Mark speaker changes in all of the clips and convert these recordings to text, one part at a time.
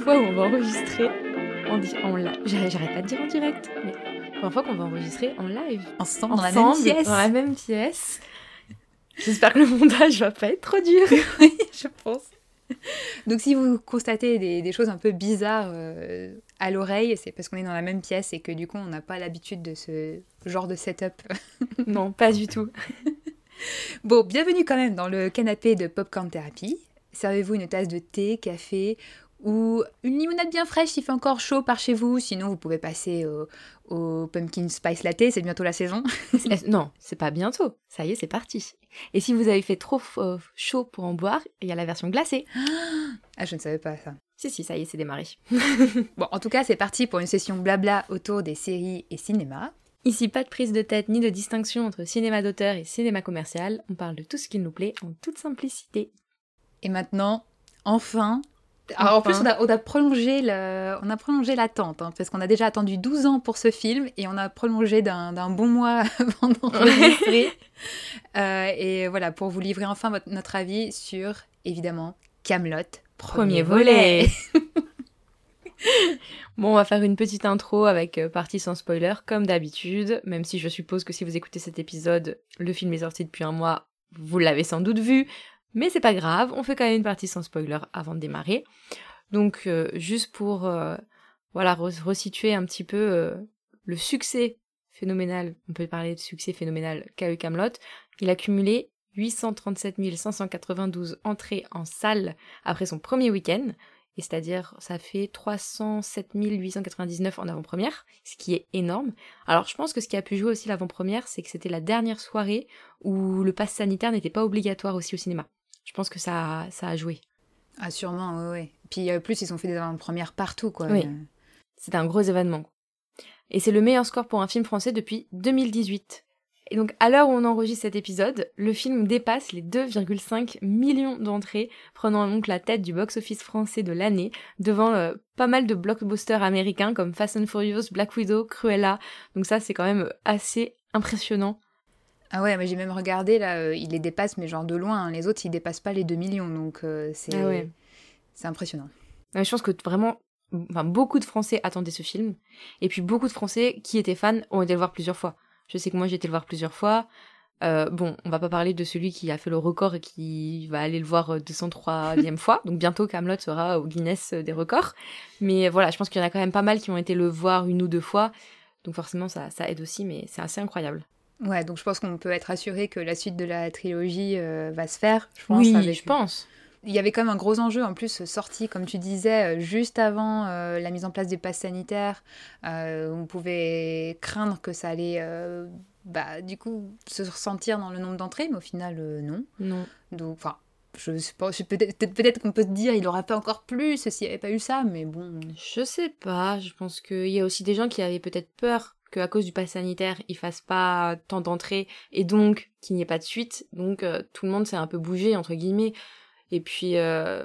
Speaker 1: première fois où on va enregistrer en, en live. J'arrête pas de dire en direct, mais la première fois qu'on va enregistrer en live.
Speaker 2: Ensemble, dans la même pièce.
Speaker 1: Dans la même pièce. J'espère que le montage va pas être trop dur.
Speaker 2: Oui, je pense. Donc si vous constatez des, des choses un peu bizarres euh, à l'oreille, c'est parce qu'on est dans la même pièce et que du coup on n'a pas l'habitude de ce genre de setup.
Speaker 1: non, pas du tout.
Speaker 2: Bon, bienvenue quand même dans le canapé de Popcorn Therapy. Servez-vous une tasse de thé, café ou une limonade bien fraîche s'il fait encore chaud par chez vous. Sinon, vous pouvez passer au, au pumpkin spice latte, c'est bientôt la saison.
Speaker 1: Non, c'est pas bientôt. Ça y est, c'est parti. Et si vous avez fait trop euh, chaud pour en boire, il y a la version glacée.
Speaker 2: Ah, je ne savais pas ça.
Speaker 1: Si, si, ça y est, c'est démarré.
Speaker 2: Bon, en tout cas, c'est parti pour une session blabla autour des séries et cinéma.
Speaker 1: Ici, pas de prise de tête ni de distinction entre cinéma d'auteur et cinéma commercial. On parle de tout ce qui nous plaît en toute simplicité.
Speaker 2: Et maintenant, enfin. Alors, en plus, on a, on a prolongé le, on a prolongé l'attente, hein, parce qu'on a déjà attendu 12 ans pour ce film et on a prolongé d'un bon mois avant d'enregistrer. Euh, et voilà, pour vous livrer enfin votre- notre avis sur, évidemment, Camelot,
Speaker 1: Premier volet. Bon, on va faire une petite intro avec euh, partie sans spoiler, comme d'habitude, même si je suppose que si vous écoutez cet épisode, le film est sorti depuis un mois, vous l'avez sans doute vu, mais c'est pas grave, on fait quand même une partie sans spoiler avant de démarrer. Donc, euh, juste pour euh, voilà, re- resituer un petit peu euh, le succès phénoménal, on peut parler de succès phénoménal qu'a eu Camelot, il a cumulé 837 592 entrées en salle après son premier week-end, et c'est-à-dire ça fait 307 899 en avant-première, ce qui est énorme. Alors je pense que ce qui a pu jouer aussi l'avant-première, c'est que c'était la dernière soirée où le pass sanitaire n'était pas obligatoire aussi au cinéma. Je pense que ça, a- ça a joué.
Speaker 2: Ah, sûrement, oui, oui. Puis, euh, plus, ils ont fait des avant-premières partout, quoi.
Speaker 1: Oui.
Speaker 2: Euh,
Speaker 1: C'était un gros événement. Et c'est le meilleur score pour un film français depuis 2018. Et donc, à l'heure où on enregistre cet épisode, le film dépasse les 2,5 millions d'entrées, prenant donc la tête du box-office français de l'année, devant euh, pas mal de blockbusters américains comme Fast and Furious, Black Widow, Cruella. Donc ça, c'est quand même assez impressionnant.
Speaker 2: Ah ouais, mais j'ai même regardé, là, euh, il les dépasse, mais genre de loin. hein. Les autres, ils dépassent pas les 2 millions, donc euh, c'est
Speaker 1: Ah ouais.
Speaker 2: c'est impressionnant.
Speaker 1: Ouais, je pense que vraiment, enfin, beaucoup de Français attendaient ce film. Et puis beaucoup de Français qui étaient fans ont été le voir plusieurs fois. Je sais que moi j'ai été le voir plusieurs fois. Euh, bon, on va pas parler de celui qui a fait le record et qui va aller le voir euh, 203e fois. Donc bientôt Camelot sera au Guinness euh, des records. Mais voilà, je pense qu'il y en a quand même pas mal qui ont été le voir une ou deux fois. Donc forcément ça, ça aide aussi, mais c'est assez incroyable.
Speaker 2: Ouais, donc je pense qu'on peut être assuré que la suite de la trilogie euh, va se faire, je pense.
Speaker 1: oui,
Speaker 2: avec-
Speaker 1: je pense.
Speaker 2: Il y avait quand même un gros enjeu en plus sorti, comme tu disais, euh, juste avant euh, la mise en place des passes sanitaires. Euh, on pouvait craindre que ça allait, bah, du coup, se ressentir dans le nombre d'entrées, mais au final, non.
Speaker 1: Non.
Speaker 2: Donc, enfin, je sais pas, peut-être peut-être qu'on peut se dire, il aurait fait encore plus s'il n'y avait pas eu ça, mais bon.
Speaker 1: Je sais pas, je pense qu'il y a aussi des gens qui avaient peut-être peur qu'à cause du pass sanitaire, ils fassent pas tant d'entrées et donc qu'il n'y ait pas de suite. Donc euh, tout le monde s'est un peu bougé, entre guillemets. Et puis, euh,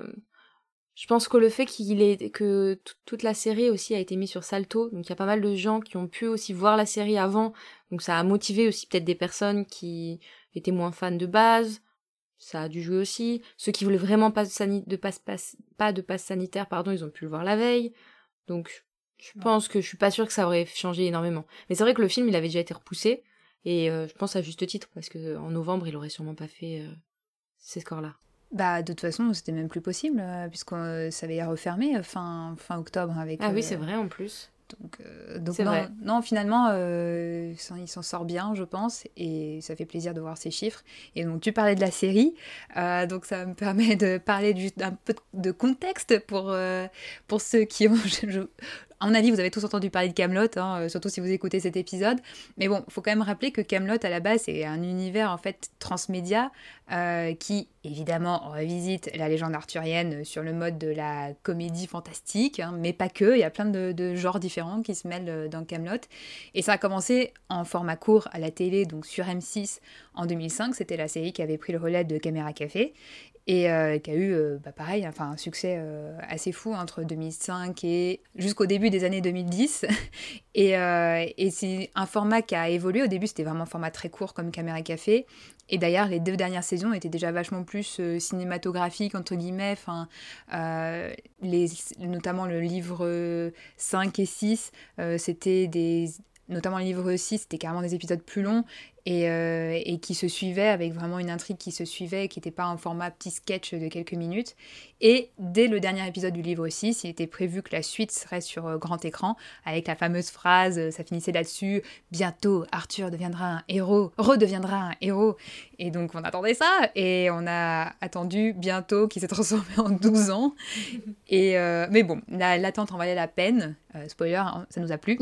Speaker 1: je pense que le fait qu'il ait, que toute la série aussi a été mise sur Salto, donc il y a pas mal de gens qui ont pu aussi voir la série avant, donc ça a motivé aussi peut-être des personnes qui étaient moins fans de base. Ça a dû jouer aussi. Ceux qui voulaient vraiment pas de, pas de passe sanitaire, pardon, ils ont pu le voir la veille. Donc, je pense que je suis pas sûre que ça aurait changé énormément. Mais c'est vrai que le film, il avait déjà été repoussé. Et euh, je pense à juste titre, parce que en novembre, il aurait sûrement pas fait euh, ces scores-là.
Speaker 2: Bah, de toute façon, c'était même plus possible, euh, puisque euh, ça avait refermé euh, fin, fin octobre avec.
Speaker 1: Ah oui,
Speaker 2: euh,
Speaker 1: c'est vrai en plus.
Speaker 2: Donc, euh, non,
Speaker 1: vrai.
Speaker 2: non, finalement, euh, il s'en- sort bien, je pense, et ça fait plaisir de voir ces chiffres. Et donc, tu parlais de la série, euh, donc ça me permet de parler d'un peu de contexte pour, euh, pour ceux qui ont. je- je- à mon avis, vous avez tous entendu parler de Camelot, surtout si vous écoutez cet épisode. Mais bon, faut quand même rappeler que Camelot à la base c'est un univers en fait transmédia euh, qui évidemment revisite la légende arthurienne sur le mode de la comédie fantastique, hein, mais pas que. Il y a plein de, de genres différents qui se mêlent euh, dans Camelot. Et ça a commencé en format court à la télé, donc sur M6 en 2005. C'était la série qui avait pris le relais de Caméra Café et euh, qui a eu, euh, bah, pareil, enfin un succès euh, assez fou entre 2005 et jusqu'au début des années 2010. Et, c'est un format qui a évolué. Au début, c'était vraiment un format très court comme Caméra Café. Et d'ailleurs, les deux dernières saisons étaient déjà vachement plus cinématographiques, entre guillemets. Enfin, les, notamment le livre 5 et 6, c'était des notamment le livre 6, c'était carrément des épisodes plus longs euh, et, qui se suivait avec vraiment une intrigue qui se suivait, qui n'était pas un format petit sketch de quelques minutes. Et dès le dernier épisode du livre 6, il était prévu que la suite serait sur euh, grand écran, avec la fameuse phrase, euh, ça finissait là-dessus, bientôt Arthur deviendra un héros, redeviendra un héros. Et donc on attendait ça, et on a attendu bientôt qu'il s'est transformé en 12 ans. Et, mais bon, l'attente en valait la peine. spoiler, hein, ça nous a plu.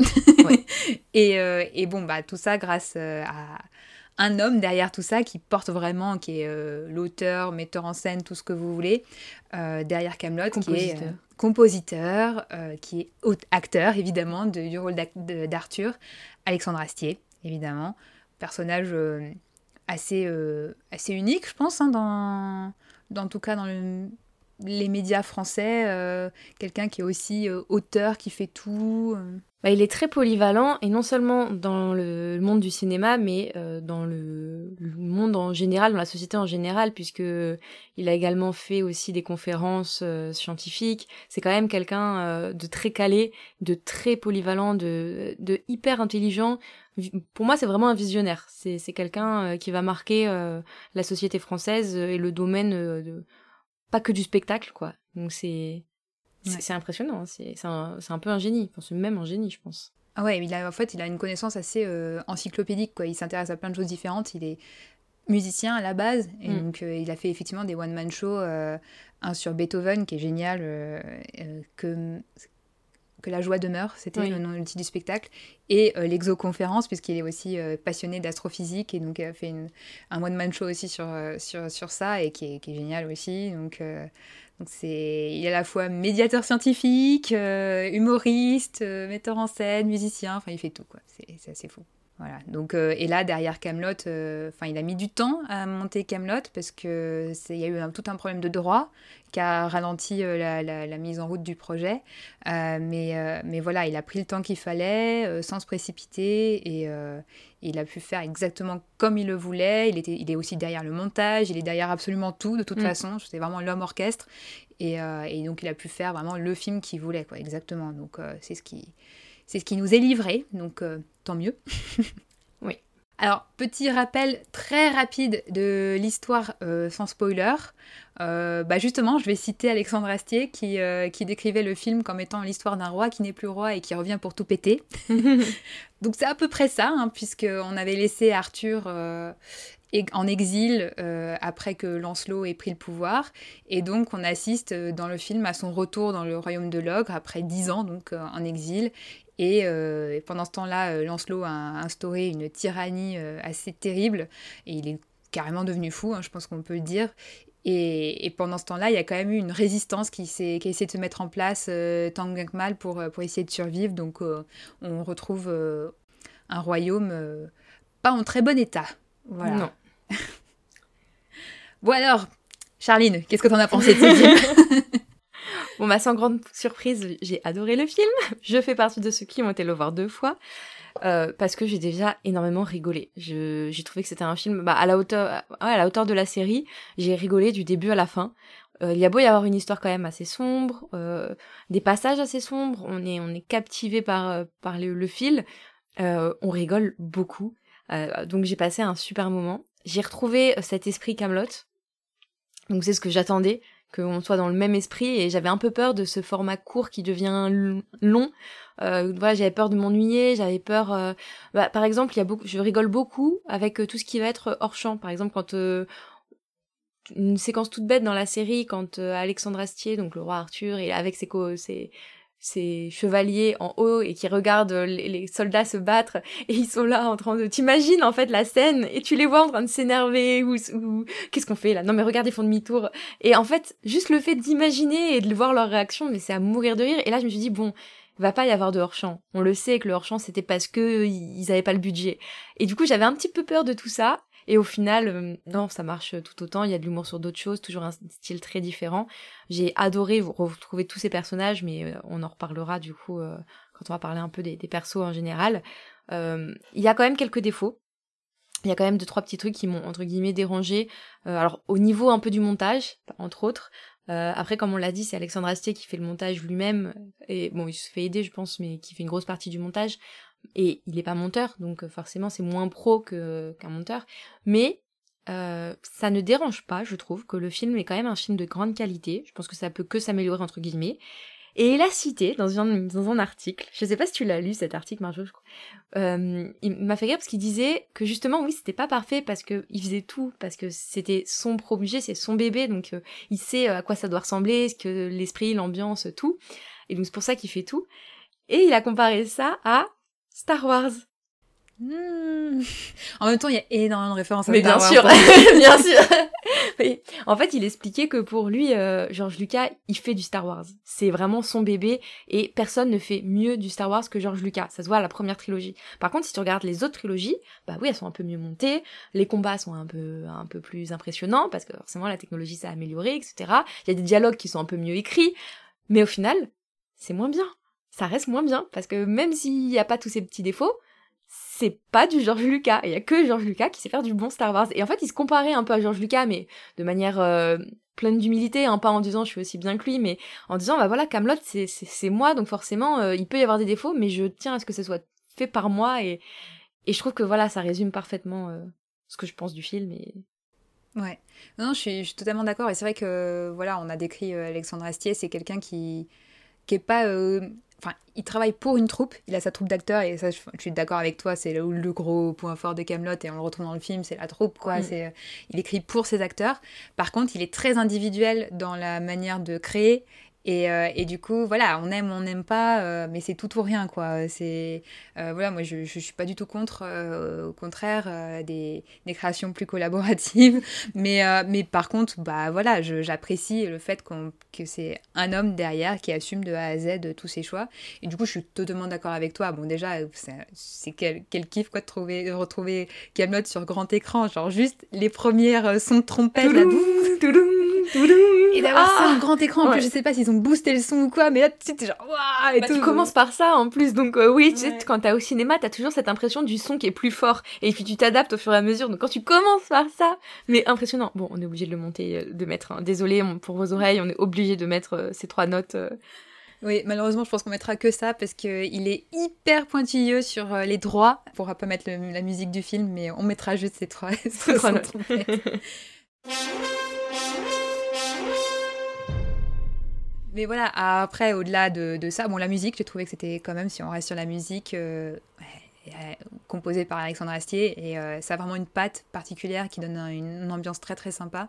Speaker 2: et, et, bon, bah, tout ça grâce à un homme derrière tout ça qui porte vraiment, qui est euh, l'auteur, metteur en scène, tout ce que vous voulez, euh, derrière Camelot, qui est euh, compositeur, qui est acteur évidemment de, du rôle d'Arthur, Alexandre Astier évidemment, personnage assez assez unique, je pense, hein, dans dans tout cas dans les médias français, quelqu'un qui est aussi auteur, qui fait tout.
Speaker 1: Bah, il est très polyvalent, et non seulement dans le monde du cinéma, mais euh, dans le, monde en général, dans la société en général, puisque il a également fait aussi des conférences euh, scientifiques. C'est quand même quelqu'un euh, de très calé, de très polyvalent, de, de hyper intelligent. Pour moi, c'est vraiment un visionnaire. C'est quelqu'un qui va marquer la société française et le domaine de pas que du spectacle, quoi. Donc c'est c'est impressionnant, hein. c'est un, un, peu un génie, c'est même un génie, je pense.
Speaker 2: Ah ouais, il a, en fait, il a une connaissance assez euh, encyclopédique, quoi. Il s'intéresse à plein de choses différentes. Il est musicien à la base, et mm. donc euh, il a fait effectivement des one-man shows, euh, un sur Beethoven qui est génial, que, que la joie demeure, c'était le nom le titre du spectacle, et l'exoconférence, puisqu'il est aussi passionné d'astrophysique, et donc il a fait une, un one-man show aussi sur, sur, sur ça, et qui est, qui est génial aussi. Donc donc c'est, il est à la fois médiateur scientifique, euh, humoriste, euh, metteur en scène, musicien, enfin il fait tout quoi. C'est, assez fou. Voilà. Donc euh, et là derrière Camelot, enfin il a mis du temps à monter Camelot parce que il y a eu tout un problème de droit qui a ralenti la, la, mise en route du projet. mais mais voilà, il a pris le temps qu'il fallait sans se précipiter et il a pu faire exactement comme il le voulait. Il, était, il est aussi derrière le montage, il est derrière absolument tout de toute mm. façon. C'est vraiment l'homme orchestre. Euh, et, donc il a pu faire vraiment le film qu'il voulait, quoi, exactement. Donc euh, c'est ce qui c'est ce qui nous est livré, donc euh, tant mieux.
Speaker 1: oui.
Speaker 2: Alors, petit rappel très rapide de l'histoire sans spoiler. bah justement, je vais citer Alexandre Astier qui, qui décrivait le film comme étant l'histoire d'un roi qui n'est plus roi et qui revient pour tout péter. Donc c'est à peu près ça, hein, puisqu'on avait laissé Arthur euh, en exil euh, après que Lancelot ait pris le pouvoir. Et donc on assiste euh, dans le film à son retour dans le royaume de l'ogre après dix ans donc en exil. Et pendant ce temps-là, Lancelot a instauré une tyrannie assez terrible et il est carrément devenu fou, hein, je pense qu'on peut le dire. Et, pendant ce temps-là, il y a quand même eu une résistance qui, s'est, qui a essayé de se mettre en place euh, tant bien que mal pour, euh, pour essayer de survivre. Donc euh, on retrouve un royaume pas en très bon état. Voilà.
Speaker 1: Non.
Speaker 2: bon alors, Charline, qu'est-ce que t'en as pensé de ce film?
Speaker 1: Bon, bah, sans grande surprise, j'ai adoré le film. Je fais partie de ceux qui ont été le voir deux fois. Euh, parce que j'ai déjà énormément rigolé. J'ai trouvé que c'était un film bah, à la hauteur, à la hauteur de la série. J'ai rigolé du début à la fin. Euh, il y a beau y avoir une histoire quand même assez sombre, euh, des passages assez sombres. On est on est captivé par par le, le fil. on rigole beaucoup. donc j'ai passé un super moment. J'ai retrouvé cet esprit Camelot. Donc c'est ce que j'attendais qu'on soit dans le même esprit et j'avais un peu peur de ce format court qui devient long. Euh, voilà, j'avais peur de m'ennuyer, j'avais peur. Euh, bah, par exemple, il y a beaucoup, je rigole beaucoup avec euh, tout ce qui va être hors champ. Par exemple, quand une séquence toute bête dans la série, quand Alexandre Astier, donc le roi Arthur, est avec ses, co ses ces chevaliers en haut et qui regardent les, soldats se battre et ils sont là en train de t'imagines en fait la scène et tu les vois en train de s'énerver ou, qu'est-ce qu'on fait là? Non mais regarde ils font demi-tour et en fait juste le fait d'imaginer et de voir leur réaction mais c'est à mourir de rire et là je me suis dit bon va pas y avoir de hors-champ. On le sait que le hors-champ c'était parce que ils avaient pas le budget. Et du coup, j'avais un petit peu peur de tout ça et au final, euh, non, ça marche tout autant. Il y a de l'humour sur d'autres choses, toujours un style très différent. J'ai adoré retrouver tous ces personnages, mais euh, on en reparlera du coup euh, quand on va parler un peu des, persos en général. Il y a quand même quelques défauts. Il y a quand même deux trois petits trucs qui m'ont entre guillemets dérangé. alors au niveau un peu du montage, entre autres. après, comme on l'a dit, c'est Alexandre Astier qui fait le montage lui-même. Et bon, il se fait aider, je pense, mais qui fait une grosse partie du montage. Et il n'est pas monteur, donc forcément c'est moins pro qu'un monteur. Mais euh, ça ne dérange pas, je trouve, que le film est quand même un film de grande qualité. Je pense que ça peut que s'améliorer, entre guillemets. Et il a cité dans un, dans un article, je sais pas si tu l'as lu cet article, Marjo, je crois. Euh, il m'a fait rire parce qu'il disait que justement, oui, c'était pas parfait parce que il faisait tout, parce que c'était son projet, c'est son bébé, donc euh, il sait à quoi ça doit ressembler, ce que l'esprit, l'ambiance, tout. Et donc c'est pour ça qu'il fait tout. Et il a comparé ça à Star Wars.
Speaker 2: Hmm. En même temps, il y a énormément de références à
Speaker 1: Mais
Speaker 2: Star
Speaker 1: bien
Speaker 2: Wars.
Speaker 1: sûr, bien sûr. Oui. En fait, il expliquait que pour lui, euh, George Lucas, il fait du Star Wars. C'est vraiment son bébé et personne ne fait mieux du Star Wars que George Lucas. Ça se voit à la première trilogie. Par contre, si tu regardes les autres trilogies, bah oui, elles sont un peu mieux montées. Les combats sont un peu, un peu plus impressionnants parce que forcément la technologie s'est améliorée, etc. Il y a des dialogues qui sont un peu mieux écrits. Mais au final, c'est moins bien. Ça reste moins bien parce que même s'il n'y a pas tous ces petits défauts, c'est pas du George Lucas. Il y a que George Lucas qui sait faire du bon Star Wars. Et en fait, il se comparait un peu à George Lucas, mais de manière euh, pleine d'humilité, hein, pas en disant je suis aussi bien que lui, mais en disant bah voilà, Camelot c'est moi, donc forcément euh, il peut y avoir des défauts, mais je tiens à ce que ce soit fait par moi et et je trouve que voilà, ça résume parfaitement euh, ce que je pense du film et
Speaker 2: Ouais. Non, je suis, totalement d'accord. Et c'est vrai que, voilà, on a décrit Alexandre Astier, c'est quelqu'un qui, qui est pas. Enfin, il travaille pour une troupe, il a sa troupe d'acteurs, et ça, je, je suis d'accord avec toi, c'est le, le gros point fort de Camelot, et on le retrouve dans le film, c'est la troupe, quoi.
Speaker 1: Mm.
Speaker 2: C'est, euh, il écrit pour ses acteurs. Par contre, il est très individuel dans la manière de créer. Et, euh, et du coup, voilà, on aime, on n'aime pas, euh, mais c'est tout ou rien, quoi. C'est, euh, voilà, moi, je, je, suis pas du tout contre, euh, au contraire, euh, des, des créations plus collaboratives. Mais, euh, mais par contre, bah voilà, j'apprécie le fait qu'on, que c'est un homme derrière qui assume de A à Z tous ses choix. Et du coup, je suis totalement d'accord avec toi. Bon, déjà, c'est, quel, quel kiff, quoi, de, trouver, de retrouver Camelot sur grand écran. Genre, juste les premières sons de trompette. Et d'avoir
Speaker 1: Ah
Speaker 2: ça en grand écran. En
Speaker 1: Ouais.
Speaker 2: plus, je sais pas s'ils ont boosté le son ou quoi, mais là, tu sais, t'es genre, waouh, et
Speaker 1: Bah,
Speaker 2: tout.
Speaker 1: tu commences par ça en plus, donc euh, oui, tu sais,
Speaker 2: Ouais.
Speaker 1: quand t'as au cinéma, t'as toujours cette impression du son qui est plus fort, et puis tu t'adaptes au fur et à mesure. Donc quand tu commences par ça, mais impressionnant. Bon, on est obligé de le monter, euh, de mettre. hein. Désolé on- pour vos oreilles, on est obligé de mettre euh, ces trois notes. euh.
Speaker 2: Oui, malheureusement, je pense qu'on mettra que ça parce qu'il est hyper pointilleux sur les droits. On pourra pas mettre le- la musique du film, mais on mettra juste ces trois, ces
Speaker 1: trois notes.
Speaker 2: Mais voilà, après, au-delà de, de ça, bon, la musique, j'ai trouvé que c'était quand même, si on reste sur la musique, euh, euh, composée par Alexandre Astier, et euh, ça a vraiment une patte particulière qui donne un- une, ambiance très très sympa.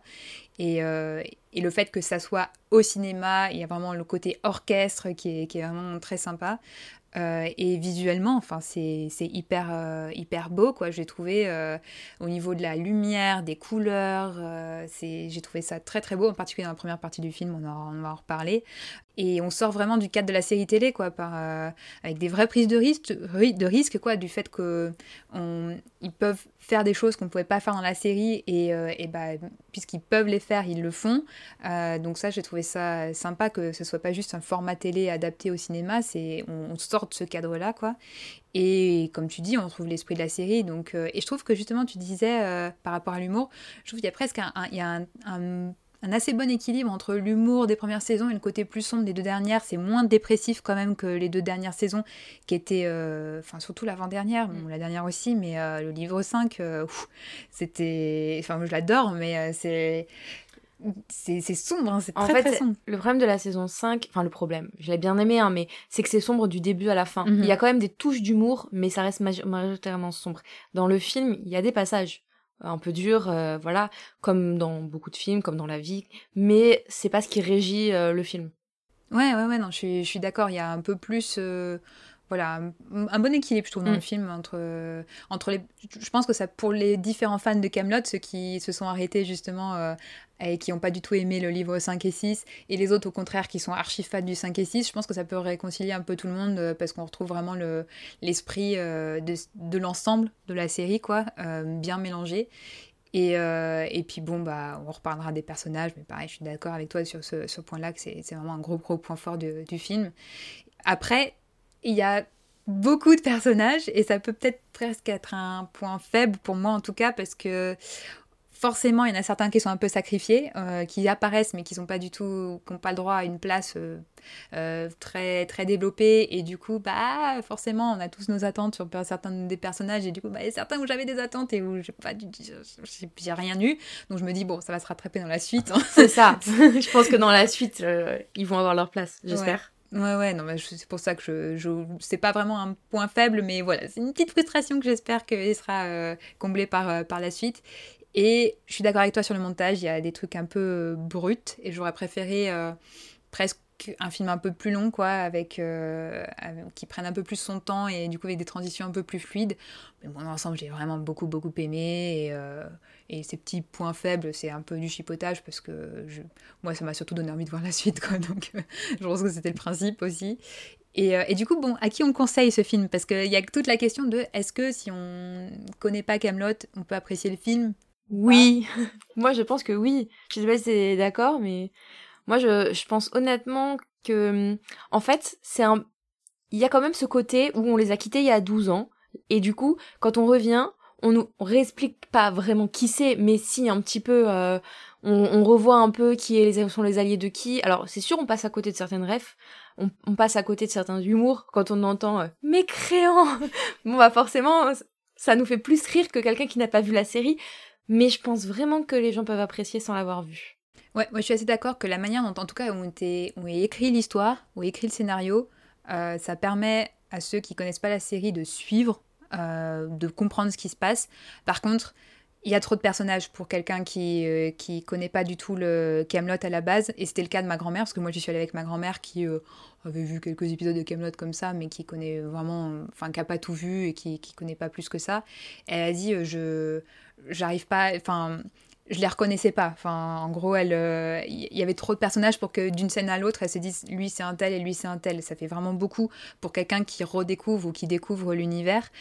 Speaker 2: Et, et le fait que ça soit au cinéma, il y a vraiment le côté orchestre qui est, qui est vraiment très sympa. Euh, et visuellement, enfin, c'est hyper, euh, hyper beau, quoi. J'ai trouvé euh, au niveau de la lumière, des couleurs, euh, j'ai trouvé ça très très beau, en particulier dans la première partie du film, on, en- on va en reparler. Et on sort vraiment du cadre de la série télé, quoi, euh, avec des vraies prises de risque, de risque, quoi, du fait que on, ils peuvent faire des choses qu'on ne pouvait pas faire dans la série, et, euh, et bah, puisqu'ils peuvent les faire, ils le font. Euh, donc ça, j'ai trouvé ça sympa que ce soit pas juste un format télé adapté au cinéma, c'est on, sort de ce cadre-là, quoi. Et comme tu dis, on trouve l'esprit de la série. Donc, et je trouve que justement, tu disais par rapport à l'humour, je trouve qu'il y a presque un- un assez bon équilibre entre l'humour des premières saisons et le côté plus sombre des deux dernières. C'est moins dépressif quand même que les deux dernières saisons, qui étaient, euh, enfin surtout l'avant-dernière, bon, la dernière aussi, mais euh, le livre 5, euh, c'était, enfin je l'adore, mais c'est c'est sombre, hein, c'est
Speaker 1: En
Speaker 2: très
Speaker 1: fait,
Speaker 2: très
Speaker 1: c'est-
Speaker 2: sombre.
Speaker 1: Le problème de la saison 5, enfin le problème, je l'ai bien aimé, hein, mais c'est que c'est sombre du début à la fin.
Speaker 2: Mhm.
Speaker 1: Il y a quand même des touches d'humour, mais ça reste majo- majoritairement sombre. Dans le film, il y a des passages un peu durs, euh, voilà, comme dans beaucoup de films, comme dans la vie, mais c'est pas ce qui régit euh, le film.
Speaker 2: Ouais, ouais, ouais, non, je suis, je suis d'accord. Il y a un peu plus. euh, voilà, un, bon équilibre, je trouve, dans
Speaker 1: Mm.
Speaker 2: le film. Entre, entre les, je pense que ça, pour les différents fans de Camelot, ceux qui se sont arrêtés justement euh, et qui n'ont pas du tout aimé le livre 5 et 6, et les autres, au contraire, qui sont archi fans du 5 et 6, je pense que ça peut réconcilier un peu tout le monde euh, parce qu'on retrouve vraiment le- l'esprit euh, de, de l'ensemble de la série, quoi, euh, bien mélangé. Et, euh, et puis bon, bah, on reparlera des personnages, mais pareil, je suis d'accord avec toi sur ce, ce point-là, que c'est c'est vraiment un gros, gros point fort de- du film. Après, il y a beaucoup de personnages et ça peut peut-être presque être un point faible pour moi en tout cas parce que forcément il y en a certains qui sont un peu sacrifiés, euh, qui apparaissent mais qui n'ont pas du tout, qui n'ont pas le droit à une place euh, euh, très très développée et du coup bah forcément on a tous nos attentes sur certains des personnages et du coup bah, il y a certains où j'avais des attentes et où j'ai pas j'ai rien eu donc je me dis bon ça va se rattraper dans la suite. Hein.
Speaker 1: C'est ça. je pense que dans la suite ils vont avoir leur place, j'espère.
Speaker 2: Ouais, ouais, non, mais c'est pour ça que je, c'est pas vraiment un point faible, mais voilà, c'est une petite frustration que j'espère qu'elle sera euh, comblée par, euh, par la suite. Et je suis d'accord avec toi sur le montage, il y a des trucs un peu euh, bruts, et j'aurais préféré presque un film un peu plus long, quoi, avec, qui prenne un peu plus son temps et du coup avec des transitions un peu plus fluides. Mais bon, dans l'ensemble, j'ai vraiment beaucoup, beaucoup aimé. Et, et ces petits points faibles, c'est un peu du chipotage parce que je... moi, ça m'a surtout donné envie de voir la suite, quoi. Donc, euh, je pense que c'était le principe aussi. Et, euh, et, du coup, bon, à qui on conseille ce film? Parce qu'il y a toute la question de est-ce que si on connaît pas Camelot, on peut apprécier le film?
Speaker 1: Oui, moi je pense que oui. Je sais pas si c'est d'accord, mais moi je, pense honnêtement que, en fait, c'est un. Il y a quand même ce côté où on les a quittés il y a 12 ans. Et du coup, quand on revient, on nous réexplique pas vraiment qui c'est, mais si un petit peu, euh, on, revoit un peu qui sont les alliés de qui. Alors c'est sûr, on passe à côté de certaines refs, on, passe à côté de certains humours quand on entend euh, mécréant. bon bah forcément, ça nous fait plus rire que quelqu'un qui n'a pas vu la série, mais je pense vraiment que les gens peuvent apprécier sans l'avoir vu.
Speaker 2: Ouais, moi je suis assez d'accord que la manière dont en tout cas était, on écrit l'histoire, on écrit le scénario, euh, ça permet à ceux qui connaissent pas la série de suivre euh, de comprendre ce qui se passe. Par contre, il y a trop de personnages pour quelqu'un qui euh, connaît pas du tout le Camelot à la base et c'était le cas de ma grand-mère parce que moi j'y suis allée avec ma grand-mère qui euh, avait vu quelques épisodes de Camelot comme ça mais qui connaît vraiment enfin qui a pas tout vu et qui qui connaît pas plus que ça. Elle a dit je j'arrive pas enfin je les reconnaissais pas. Enfin, en gros, elle, il euh, y avait trop de personnages pour que d'une scène à l'autre, elle se dise lui c'est un tel et lui c'est un tel. Ça fait vraiment beaucoup pour quelqu'un qui redécouvre ou qui découvre l'univers.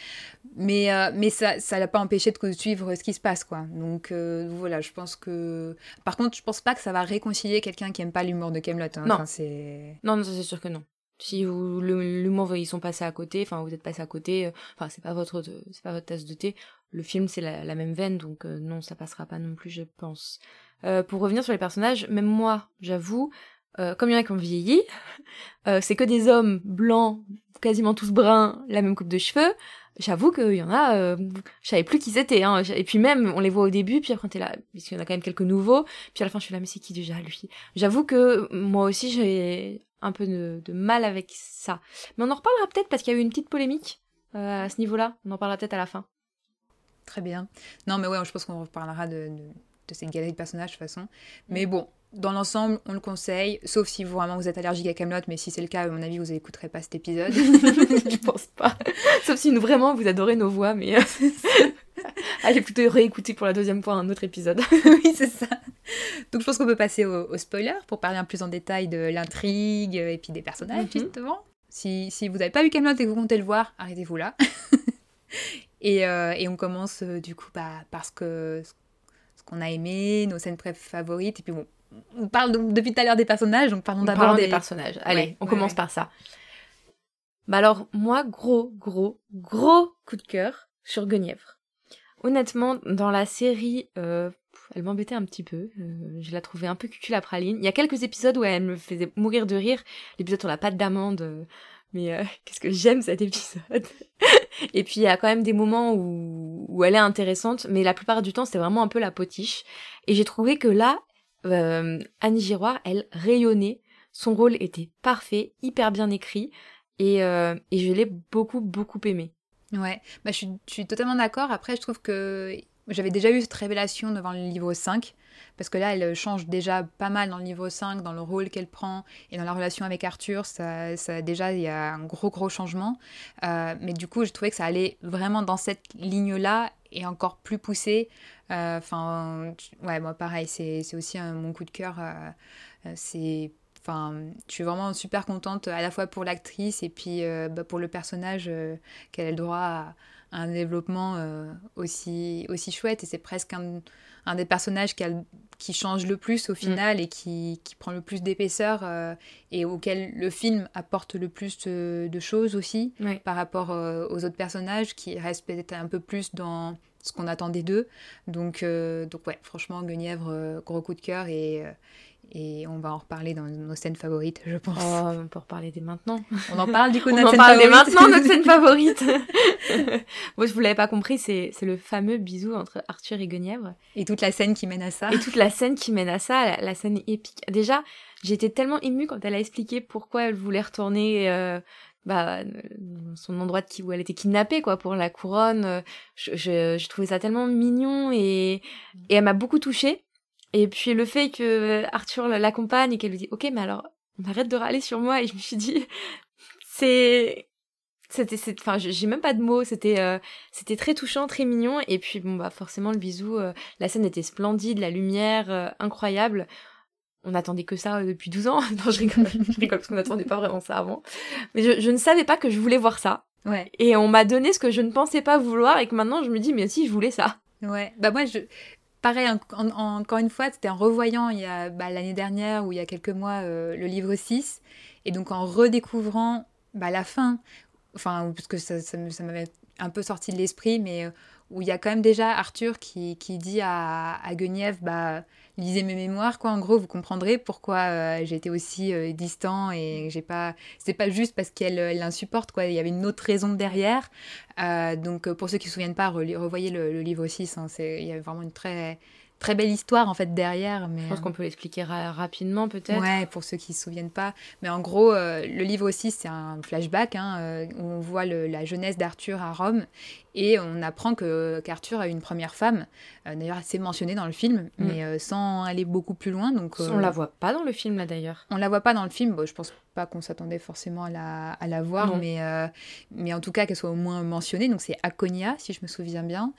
Speaker 2: Mais, euh, mais ça ça l'a pas empêché de suivre ce qui se passe, quoi. Donc euh, voilà, je pense que. Par contre, je pense pas que ça va réconcilier quelqu'un qui aime pas l'humour de Camelot. Hein.
Speaker 1: Non.
Speaker 2: c'est...
Speaker 1: non, non, c'est sûr que non. Si vous, l'humour, ils sont passés à côté, enfin vous êtes passé à côté, enfin c'est pas votre, c'est pas votre tasse de thé. Le film, c'est la, même veine, donc euh, non, ça passera pas non plus, je pense. Euh, pour revenir sur les personnages, même moi, j'avoue, euh, comme il y en a qui ont vieilli, c'est que des hommes blancs, quasiment tous bruns, la même coupe de cheveux. J'avoue qu'il y en a, je savais plus qui c'était. Hein. Et puis même, on les voit au début, puis après t'es là, parce qu'il y en a quand même quelques nouveaux. Puis à la fin, je suis là, mais c'est qui déjà lui? J'avoue que moi aussi, j'ai un peu de, mal avec ça. Mais on en reparlera peut-être parce qu'il y a eu une petite polémique à ce niveau-là. On en parlera peut-être à la fin.
Speaker 2: Très bien. Non, mais ouais, je pense qu'on reparlera de, cette galerie de personnages de toute façon. Mais bon, dans l'ensemble, on le conseille, sauf si vous, vraiment vous êtes allergique à Camelot, mais si c'est le cas, à mon avis, vous n'écouterez pas cet épisode.
Speaker 1: je pense pas. Sauf si nous, vraiment vous adorez nos voix, mais euh, allez plutôt réécouter pour la deuxième fois un autre épisode.
Speaker 2: oui, c'est ça. Donc je pense qu'on peut passer au, spoiler pour parler un plus en détail de l'intrigue et puis des personnages, mhm. justement. Si, si vous n'avez pas vu Camelot et que vous comptez le voir, arrêtez-vous là. Euh, et, on commence euh, du coup bah, parce que ce qu'on a aimé, nos scènes favorites. Et puis bon, on parle depuis tout à l'heure des personnages, donc parlons d'abord
Speaker 1: des... personnages. Allez, on commence par ça. Bah alors, moi, gros, gros, gros coup de cœur sur Guenièvre. Honnêtement, dans la série, euh, elle m'embêtait un petit peu. je la trouvais un peu cucul à praline. Il y a quelques épisodes où elle me faisait mourir de rire. L'épisode sur la pâte d'amande, mais euh, qu'est-ce que j'aime cet épisode? Et puis il y a quand même des moments où, où elle est intéressante, mais la plupart du temps c'est vraiment un peu la potiche. Et j'ai trouvé que là, euh, Annie Giroir, elle rayonnait, son rôle était parfait, hyper bien écrit, et, euh, et je l'ai beaucoup beaucoup aimé.
Speaker 2: Ouais, bah, je, suis, je suis totalement d'accord. Après, je trouve que j'avais déjà eu cette révélation devant le livre 5 parce que là, elle change déjà pas mal dans le livre 5, dans le rôle qu'elle prend et dans la relation avec Arthur. Ça, déjà, il y a un gros, gros changement. Euh, mais du coup, je trouvais que ça allait vraiment dans cette ligne-là et encore plus poussé. Euh, enfin, ouais, moi, pareil, c'est aussi mon coup de cœur. Euh, je suis vraiment super contente à la fois pour l'actrice et puis bah, pour le personnage qu'elle a le droit à, un développement aussi, aussi chouette. Et c'est presque un, un des personnages qui a, qui change le plus au
Speaker 1: Mm.
Speaker 2: final et qui, qui prend le plus d'épaisseur euh, et auquel le film apporte le plus de, de choses aussi par rapport euh, aux autres personnages qui restent peut-être un peu plus dans ce qu'on attendait d'eux. Donc, euh, donc ouais, franchement, Guenièvre, euh, gros coup de cœur et, euh, et on va en reparler dans nos scènes favorites, je pense.
Speaker 1: Oh, on peut reparler dès maintenant.
Speaker 2: On en parle du coup de
Speaker 1: On
Speaker 2: notre
Speaker 1: en
Speaker 2: scène
Speaker 1: parle dès
Speaker 2: favorite.
Speaker 1: maintenant, notre scène favorite. bon, si vous l'avez pas compris, c'est c'est le fameux bisou entre Arthur et Guenièvre.
Speaker 2: Et toute la scène qui mène à ça.
Speaker 1: Et toute la scène qui mène à ça, la, la scène épique. Déjà, j'étais tellement émue quand elle a expliqué pourquoi elle voulait retourner euh, bah, son endroit de qui où elle était kidnappée quoi pour la couronne. Euh, Je, je, je trouvais ça tellement mignon et, et elle m'a beaucoup touchée. Et puis le fait que Arthur l'accompagne et qu'elle lui dit ok mais alors on arrête de râler sur moi. Et je me suis dit c'est c'était enfin j'ai même pas de mots. C'était euh, c'était très touchant très mignon. Et puis bon bah forcément le bisou euh, la scène était splendide la lumière euh, incroyable. On attendait que ça euh, depuis 12 ans. Non je rigole. Je rigole parce qu'on n'attendait pas vraiment ça avant. Mais je, je ne savais pas que je voulais voir ça.
Speaker 2: Ouais,
Speaker 1: et on m'a donné ce que je ne pensais pas vouloir et que maintenant je me dis mais si je voulais ça.
Speaker 2: Ouais. Bah moi, je... pareil, en- en- en- encore une fois, c'était en revoyant y a bah, l'année dernière ou il y a quelques mois euh, le livre 6. Et donc en redécouvrant bah, la fin, enfin, parce que ça, ça m'avait un peu sorti de l'esprit, mais euh, où il y a quand même déjà Arthur qui, qui dit à, à Guenièvre, bah, lisez mes mémoires, quoi, en gros, vous comprendrez pourquoi euh, j'ai été aussi euh, distant et j'ai pas... C'est pas juste parce qu'elle elle l'insupporte, quoi, il y avait une autre raison derrière. Euh, donc euh, pour ceux qui ne se souviennent pas, revoyez le, le livre 6, hein, c'est- il y a vraiment une très, très belle histoire, en fait, derrière. Mais,
Speaker 1: je pense qu'on peut l'expliquer ra- rapidement peut-être
Speaker 2: Ouais, pour ceux qui ne se souviennent pas. Mais en gros, euh, le livre aussi, c'est un flashback hein, euh, où on voit le- la jeunesse d'Arthur à Rome et on apprend que qu'Arthur a eu une première femme. Euh, D'ailleurs, c'est mentionné dans le film,
Speaker 1: Mm.
Speaker 2: mais euh, sans aller beaucoup plus loin. Donc, euh,
Speaker 1: on la voit pas dans le film là d'ailleurs
Speaker 2: on la voit pas dans le film. Bon, je pense pas qu'on s'attendait forcément à la, à la voir,
Speaker 1: Non.
Speaker 2: mais, euh, mais en tout cas qu'elle soit au moins mentionnée. Donc c'est Aconia, si je me souviens bien.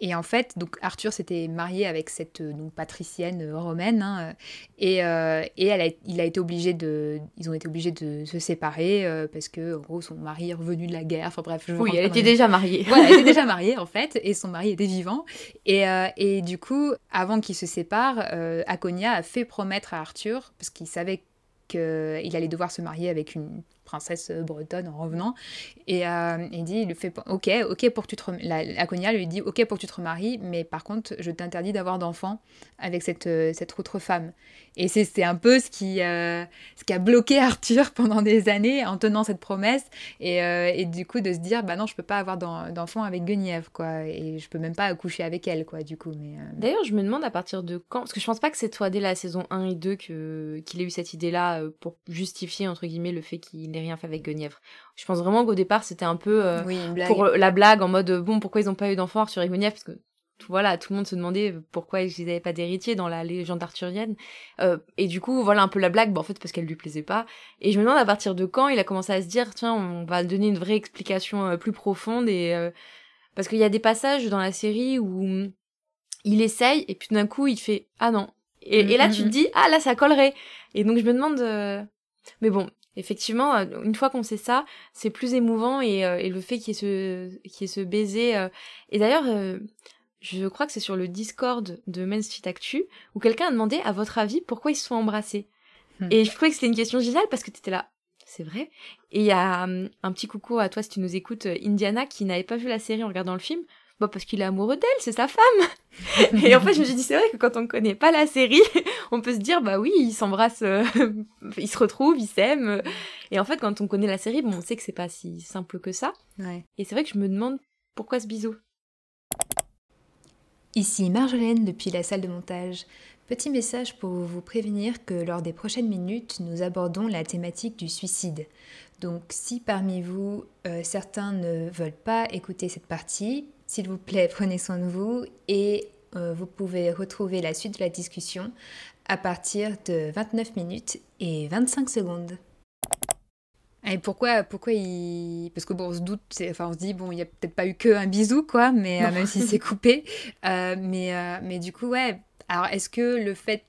Speaker 2: Et en fait, donc Arthur s'était marié avec cette euh, donc, patricienne euh, romaine, hein, euh, et, euh, et elle a, il a été obligé de, ils ont été obligés de se séparer euh, parce que en gros son mari est revenu de la guerre. Enfin bref, je
Speaker 1: oui elle était déjà mariée
Speaker 2: voilà, était déjà mariée en fait, et son mari était vivant. Et, euh, et du coup, avant qu'ils se séparent, euh, Aconia a fait promettre à Arthur, parce qu'il savait qu'il allait devoir se marier avec une princesse bretonne en revenant, et euh, il dit, il lui fait, ok, ok pour tu te rem- la- Aconia lui dit, ok pour tu te remaries, mais par contre, je t'interdis d'avoir d'enfants avec cette, euh, cette autre femme. Et c'est un peu ce qui, euh, ce qui a bloqué Arthur pendant des années en tenant cette promesse. Et, euh, et du coup, de se dire, bah non, je peux pas avoir d'en- d'enfant avec Guenièvre, quoi. Et je peux même pas accoucher avec elle, quoi, du coup. Mais, euh,
Speaker 1: D'ailleurs, je me demande à partir de quand, parce que je pense pas que c'est toi dès la saison 1 et 2 que qu'il ait eu cette idée-là euh, pour justifier entre guillemets le fait qu'il rien fait avec Guenièvre. Je pense vraiment qu'au départ c'était un peu euh,
Speaker 2: oui,
Speaker 1: pour euh, la blague en mode euh, bon pourquoi ils ont pas eu d'enfant Arthur et Guenièvre parce que tout- voilà tout le monde se demandait pourquoi ils n'avaient pas d'héritier dans la légende arthurienne. Euh, et du coup voilà un peu la blague bah, en fait parce qu'elle lui plaisait pas. Et je me demande à partir de quand il a commencé à se dire tiens on va donner une vraie explication euh, plus profonde et euh, parce qu'il y a des passages dans la série où hum, il essaye et puis d'un coup il fait ah non. Et, et là
Speaker 2: Mm,
Speaker 1: tu
Speaker 2: mm,
Speaker 1: te
Speaker 2: mm.
Speaker 1: dis ah là ça collerait. Et donc je me demande mais bon effectivement euh, une fois qu'on sait ça c'est plus émouvant et, euh, et le fait qu'il y ait ce qu'il y ait ce baiser euh, et d'ailleurs je crois que c'est sur le Discord de Main Street Actu où quelqu'un a demandé à votre avis pourquoi ils se sont embrassés.
Speaker 2: Hmm.
Speaker 1: et je trouvais que c'était une question géniale parce que t'étais là. C'est vrai. Et il y a un petit coucou à toi si tu nous écoutes Indiana qui n'avait pas vu la série en regardant le film bah parce qu'il est amoureux d'elle, c'est sa femme. et en fait, je me suis dit, c'est vrai que quand on ne connaît pas la série, on peut se dire, bah oui, ils s'embrassent, euh, ils se retrouvent, ils s'aiment. Et en fait, quand on connaît la série, bon, on sait que c'est pas si simple que ça.
Speaker 2: Ouais.
Speaker 1: Et c'est vrai que je me demande pourquoi ce bisou.
Speaker 2: Ici Marjolaine depuis la salle de montage. Petit message pour vous prévenir que lors des prochaines minutes, nous abordons la thématique du suicide. Donc si parmi vous, euh, certains ne veulent pas écouter cette partie, s'il vous plaît, prenez soin de vous et euh, vous pouvez retrouver la suite de la discussion à partir de 29 minutes et 25 secondes. Et pourquoi, pourquoi il... Parce que bon, on se doute, enfin on se dit, bon, il n'y a peut-être pas eu que un bisou, quoi, mais euh, même si c'est coupé. Euh, mais, mais du coup, ouais. Alors, est-ce que le fait...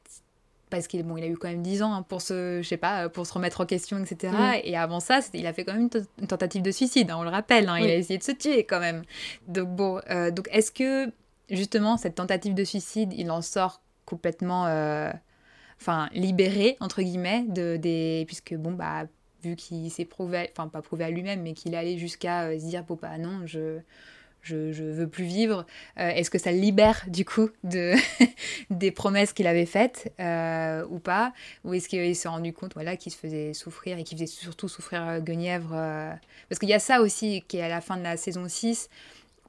Speaker 2: Parce qu'il bon, il a eu quand même 10 ans hein, pour se, je sais pas, pour se remettre en question, etc. Et avant ça, il a fait quand même une, te- une tentative de suicide, hein, on le rappelle. hein, Il a essayé de se tuer quand même. Donc bon, euh, donc est-ce que justement cette tentative de suicide, il en sort complètement enfin libéré entre guillemets de des puisque bon bah vu qu'il s'est prouvé enfin pas prouvé à lui-même mais qu'il allait jusqu'à se dire bon bah non je je, je veux plus vivre. Est-ce que ça le libère du coup de des promesses qu'il avait faites euh, ou pas? Ou est-ce qu'il s'est rendu compte voilà, qu'il se faisait souffrir et qu'il faisait surtout souffrir Guenièvre Parce qu'il y a ça aussi qui est à la fin de la saison 6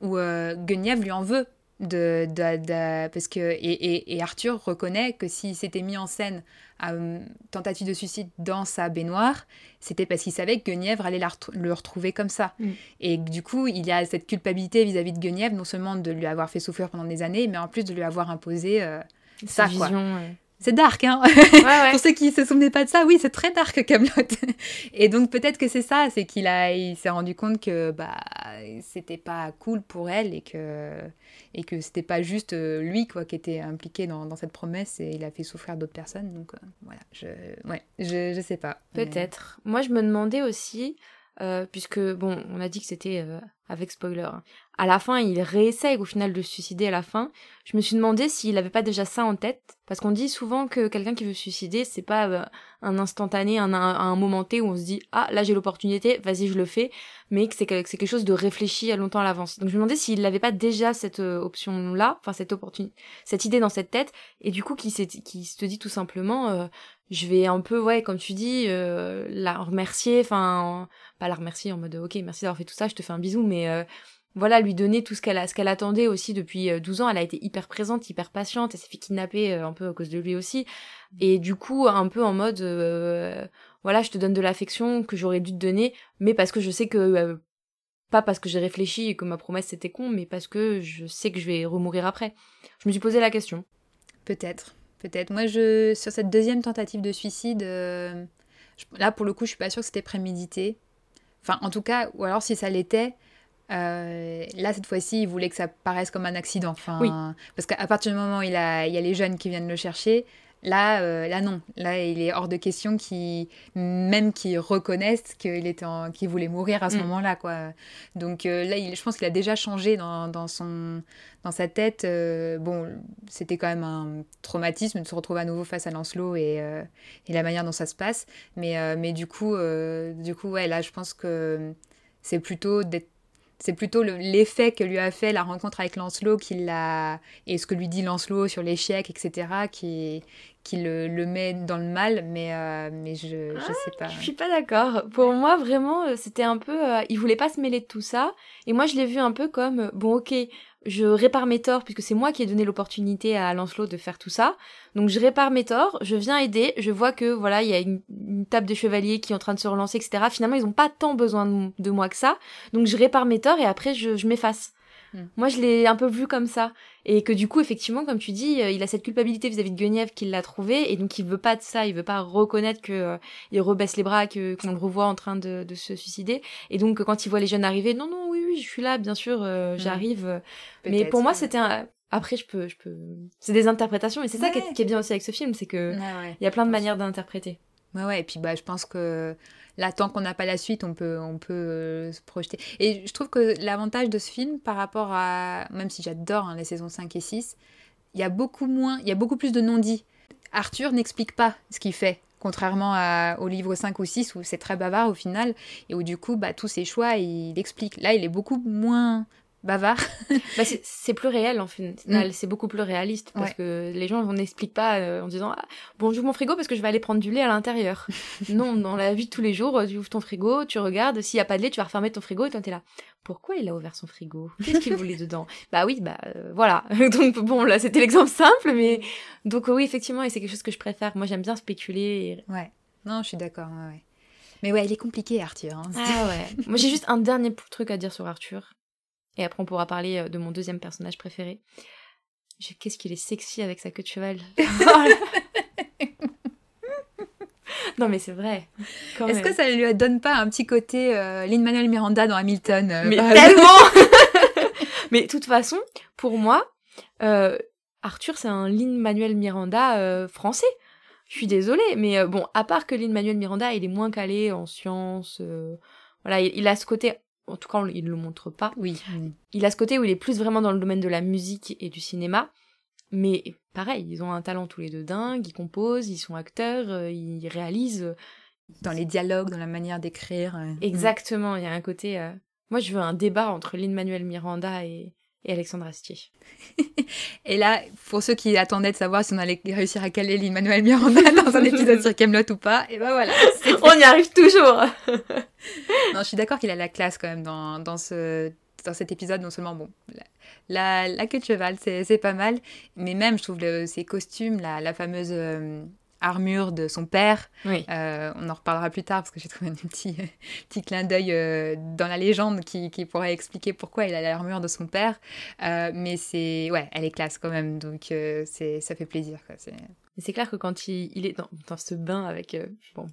Speaker 2: où Guenièvre lui en veut de, de, parce que et, et, Arthur reconnaît que s'il s'était mis en scène à une tentative de suicide dans sa baignoire, c'était parce qu'il savait que Guenièvre allait le retrouver comme ça. Mm. Et du coup, il y a cette culpabilité vis-à-vis de Guenièvre, non seulement de lui avoir fait souffrir pendant des années, mais en plus de lui avoir imposé euh, sa vision, c'est dark, hein Pour ceux qui se souvenaient pas de ça, oui, c'est très dark Camelot. Et donc peut-être que c'est ça, c'est qu'il a, il s'est rendu compte que bah c'était pas cool pour elle et que et que c'était pas juste euh, lui quoi qui était impliqué dans, dans, cette promesse et il a fait souffrir d'autres personnes. Donc euh, voilà, je, ouais, je, je sais pas.
Speaker 1: Peut-être. Moi, je me demandais aussi. Euh, puisque bon, on a dit que c'était avec spoiler. Hein. À la fin, il réessaye au final de se suicider à la fin. Je me suis demandé s'il avait pas déjà ça en tête, parce qu'on dit souvent que quelqu'un qui veut se suicider, c'est pas euh, un instantané, un, moment T où on se dit ah là j'ai l'opportunité, vas-y je le fais, mais que c'est quelque chose de réfléchi à longtemps à l'avance. Donc je me demandais s'il n'avait pas déjà cette euh, option là, enfin cette opportunité, cette idée dans cette tête, et du coup qui qui se dit tout simplement euh, je vais un peu ouais comme tu dis la remercier, enfin pas la remercier en mode ok merci d'avoir fait tout ça, je te fais un bisou, mais voilà, lui donner tout ce qu'elle a, ce qu'elle attendait aussi depuis 12 euh, ans. Elle a été hyper présente, hyper patiente. Elle s'est fait kidnapper euh, un peu à cause de lui aussi. Et du coup, un peu en mode, euh, voilà, je te donne de l'affection que j'aurais dû te donner, mais parce que je sais que, pas parce que j'ai réfléchi et que ma promesse c'était con, mais parce que je sais que je vais remourir après. Je me suis posé la question.
Speaker 2: Peut-être, peut-être. Moi, je, sur cette deuxième tentative de suicide, là pour le coup, je suis pas sûre que c'était prémédité. Enfin, en tout cas, ou alors si ça l'était, euh, là, cette fois-ci, il voulait que ça paraisse comme un accident. Enfin, Parce qu'à partir du moment où il, a, il y a les jeunes qui viennent le chercher, là, euh, là non. Là, il est hors de question qu'ils, même qu'ils reconnaissent qu'il était qu'il voulait mourir à ce mm. moment-là. quoi. Donc euh, là, il, je pense qu'il a déjà changé dans, dans, son, dans sa tête. bon, c'était quand même un traumatisme de se retrouver à nouveau face à Lancelot et, et la manière dont ça se passe. Mais, mais du, coup, du coup, ouais, là, je pense que c'est plutôt d'être c'est plutôt l'effet que lui a fait la rencontre avec Lancelot qui l'a et ce que lui dit Lancelot sur l'échec, etc., qui, qui le, le, met dans le mal, mais, euh, mais je, je ah, sais pas.
Speaker 1: Je suis pas d'accord. Pour moi, vraiment, euh, c'était un peu. Euh, il voulait pas se mêler de tout ça. Et moi, je l'ai vu un peu comme bon, ok, je répare mes torts puisque c'est moi qui ai donné l'opportunité à Lancelot de faire tout ça. Donc je répare mes torts, je viens aider, je vois que voilà, il y a une, table de chevaliers qui est en train de se relancer, etc. Finalement, ils ont pas tant besoin de, moi que ça. Donc je répare mes torts et après je m'efface. Hmm. Moi, je l'ai un peu vu comme ça. Et que du coup, effectivement, comme tu dis, euh, il a cette culpabilité vis-à-vis de Guenièvre qu'il l'a trouvé, et donc il veut pas de ça, il veut pas reconnaître que euh, il rebaisse les bras, que qu'on le revoit en train de, de, se suicider. Et donc, quand il voit les jeunes arriver, non, non, oui, oui, je suis là, bien sûr, euh, hmm. j'arrive. Mais pour moi, c'était un... Après, je peux, je peux. C'est des interprétations, et c'est ça qui est, bien aussi avec ce film, c'est que il y a plein de manières d'interpréter.
Speaker 2: Ouais, ouais, et puis bah, je pense que là, tant qu'on n'a pas la suite, on peut, on peut euh, se projeter. Et je trouve que l'avantage de ce film, par rapport à. Même si j'adore hein, les saisons 5 et 6, il y a beaucoup moins. Il y a beaucoup plus de non-dits. Arthur n'explique pas ce qu'il fait. Contrairement à, au livre 5 ou 6 où c'est très bavard au final et où du coup bah, tous ses choix il explique. Là il est beaucoup moins bavard.
Speaker 1: bah c'est plus réel en final, mm. c'est beaucoup plus réaliste parce que les gens on n'explique pas euh, en disant ah, bon j'ouvre mon frigo parce que je vais aller prendre du lait à l'intérieur. non, dans la vie de tous les jours, tu ouvres ton frigo, tu regardes, s'il y a pas de lait, tu vas refermer ton frigo et toi t'es là. Pourquoi il a ouvert son frigo? Qu'est-ce qu'il voulait dedans? Bah oui, bah euh, voilà. donc bon là c'était l'exemple simple, mais donc oui effectivement et c'est quelque chose que je préfère. Moi j'aime bien spéculer.
Speaker 2: Ouais. Non, je suis d'accord. Ouais, Mais ouais, il est compliqué Arthur. Hein.
Speaker 1: Ah ouais. Moi j'ai juste un dernier truc à dire sur Arthur. Et après, on pourra parler euh, de mon deuxième personnage préféré. Qu'est-ce qu'il est sexy avec sa queue de cheval? non, mais c'est vrai.
Speaker 2: Est-ce que ça lui donne pas un petit côté euh, Lin-Manuel Miranda dans Hamilton
Speaker 1: euh, Mais tellement Mais de toute façon, pour moi, Arthur, c'est un Lin-Manuel Miranda français. Je suis désolée, mais bon, à part que Lin-Manuel Miranda, il est moins calé en sciences. voilà, il, a ce côté en tout cas il ne le montre pas.
Speaker 2: Oui.
Speaker 1: Il a ce côté où il est plus vraiment dans le domaine de la musique et du cinéma. Mais pareil, ils ont un talent tous les deux dingue, ils composent, ils sont acteurs, euh, ils réalisent.
Speaker 2: Dans les dialogues, dans la manière d'écrire. euh.
Speaker 1: Exactement, il y a un côté... euh, Moi, je veux un débat entre Lin-Manuel Miranda et, et Alexandre Astier.
Speaker 2: Et là, pour ceux qui attendaient de savoir si on allait réussir à caler Lin-Manuel Miranda dans un épisode sur Camelot ou pas, et ben voilà.
Speaker 1: On y arrive toujours
Speaker 2: Non, je suis d'accord qu'il a la classe quand même dans, dans, ce, dans cet épisode. Non seulement, bon, la, la, la queue de cheval, c'est c'est pas mal, mais même, je trouve le- ses costumes, la, la fameuse euh, armure de son père,
Speaker 1: Oui.
Speaker 2: euh, on en reparlera plus tard parce que j'ai trouvé un petit, petit clin d'œil euh, dans la légende qui, qui pourrait expliquer pourquoi il a l'armure de son père. Euh, mais c'est, ouais, elle est classe quand même, donc c'est ça fait plaisir. Quoi. c'est-
Speaker 1: clair que quand il, il est dans, dans ce bain avec bon,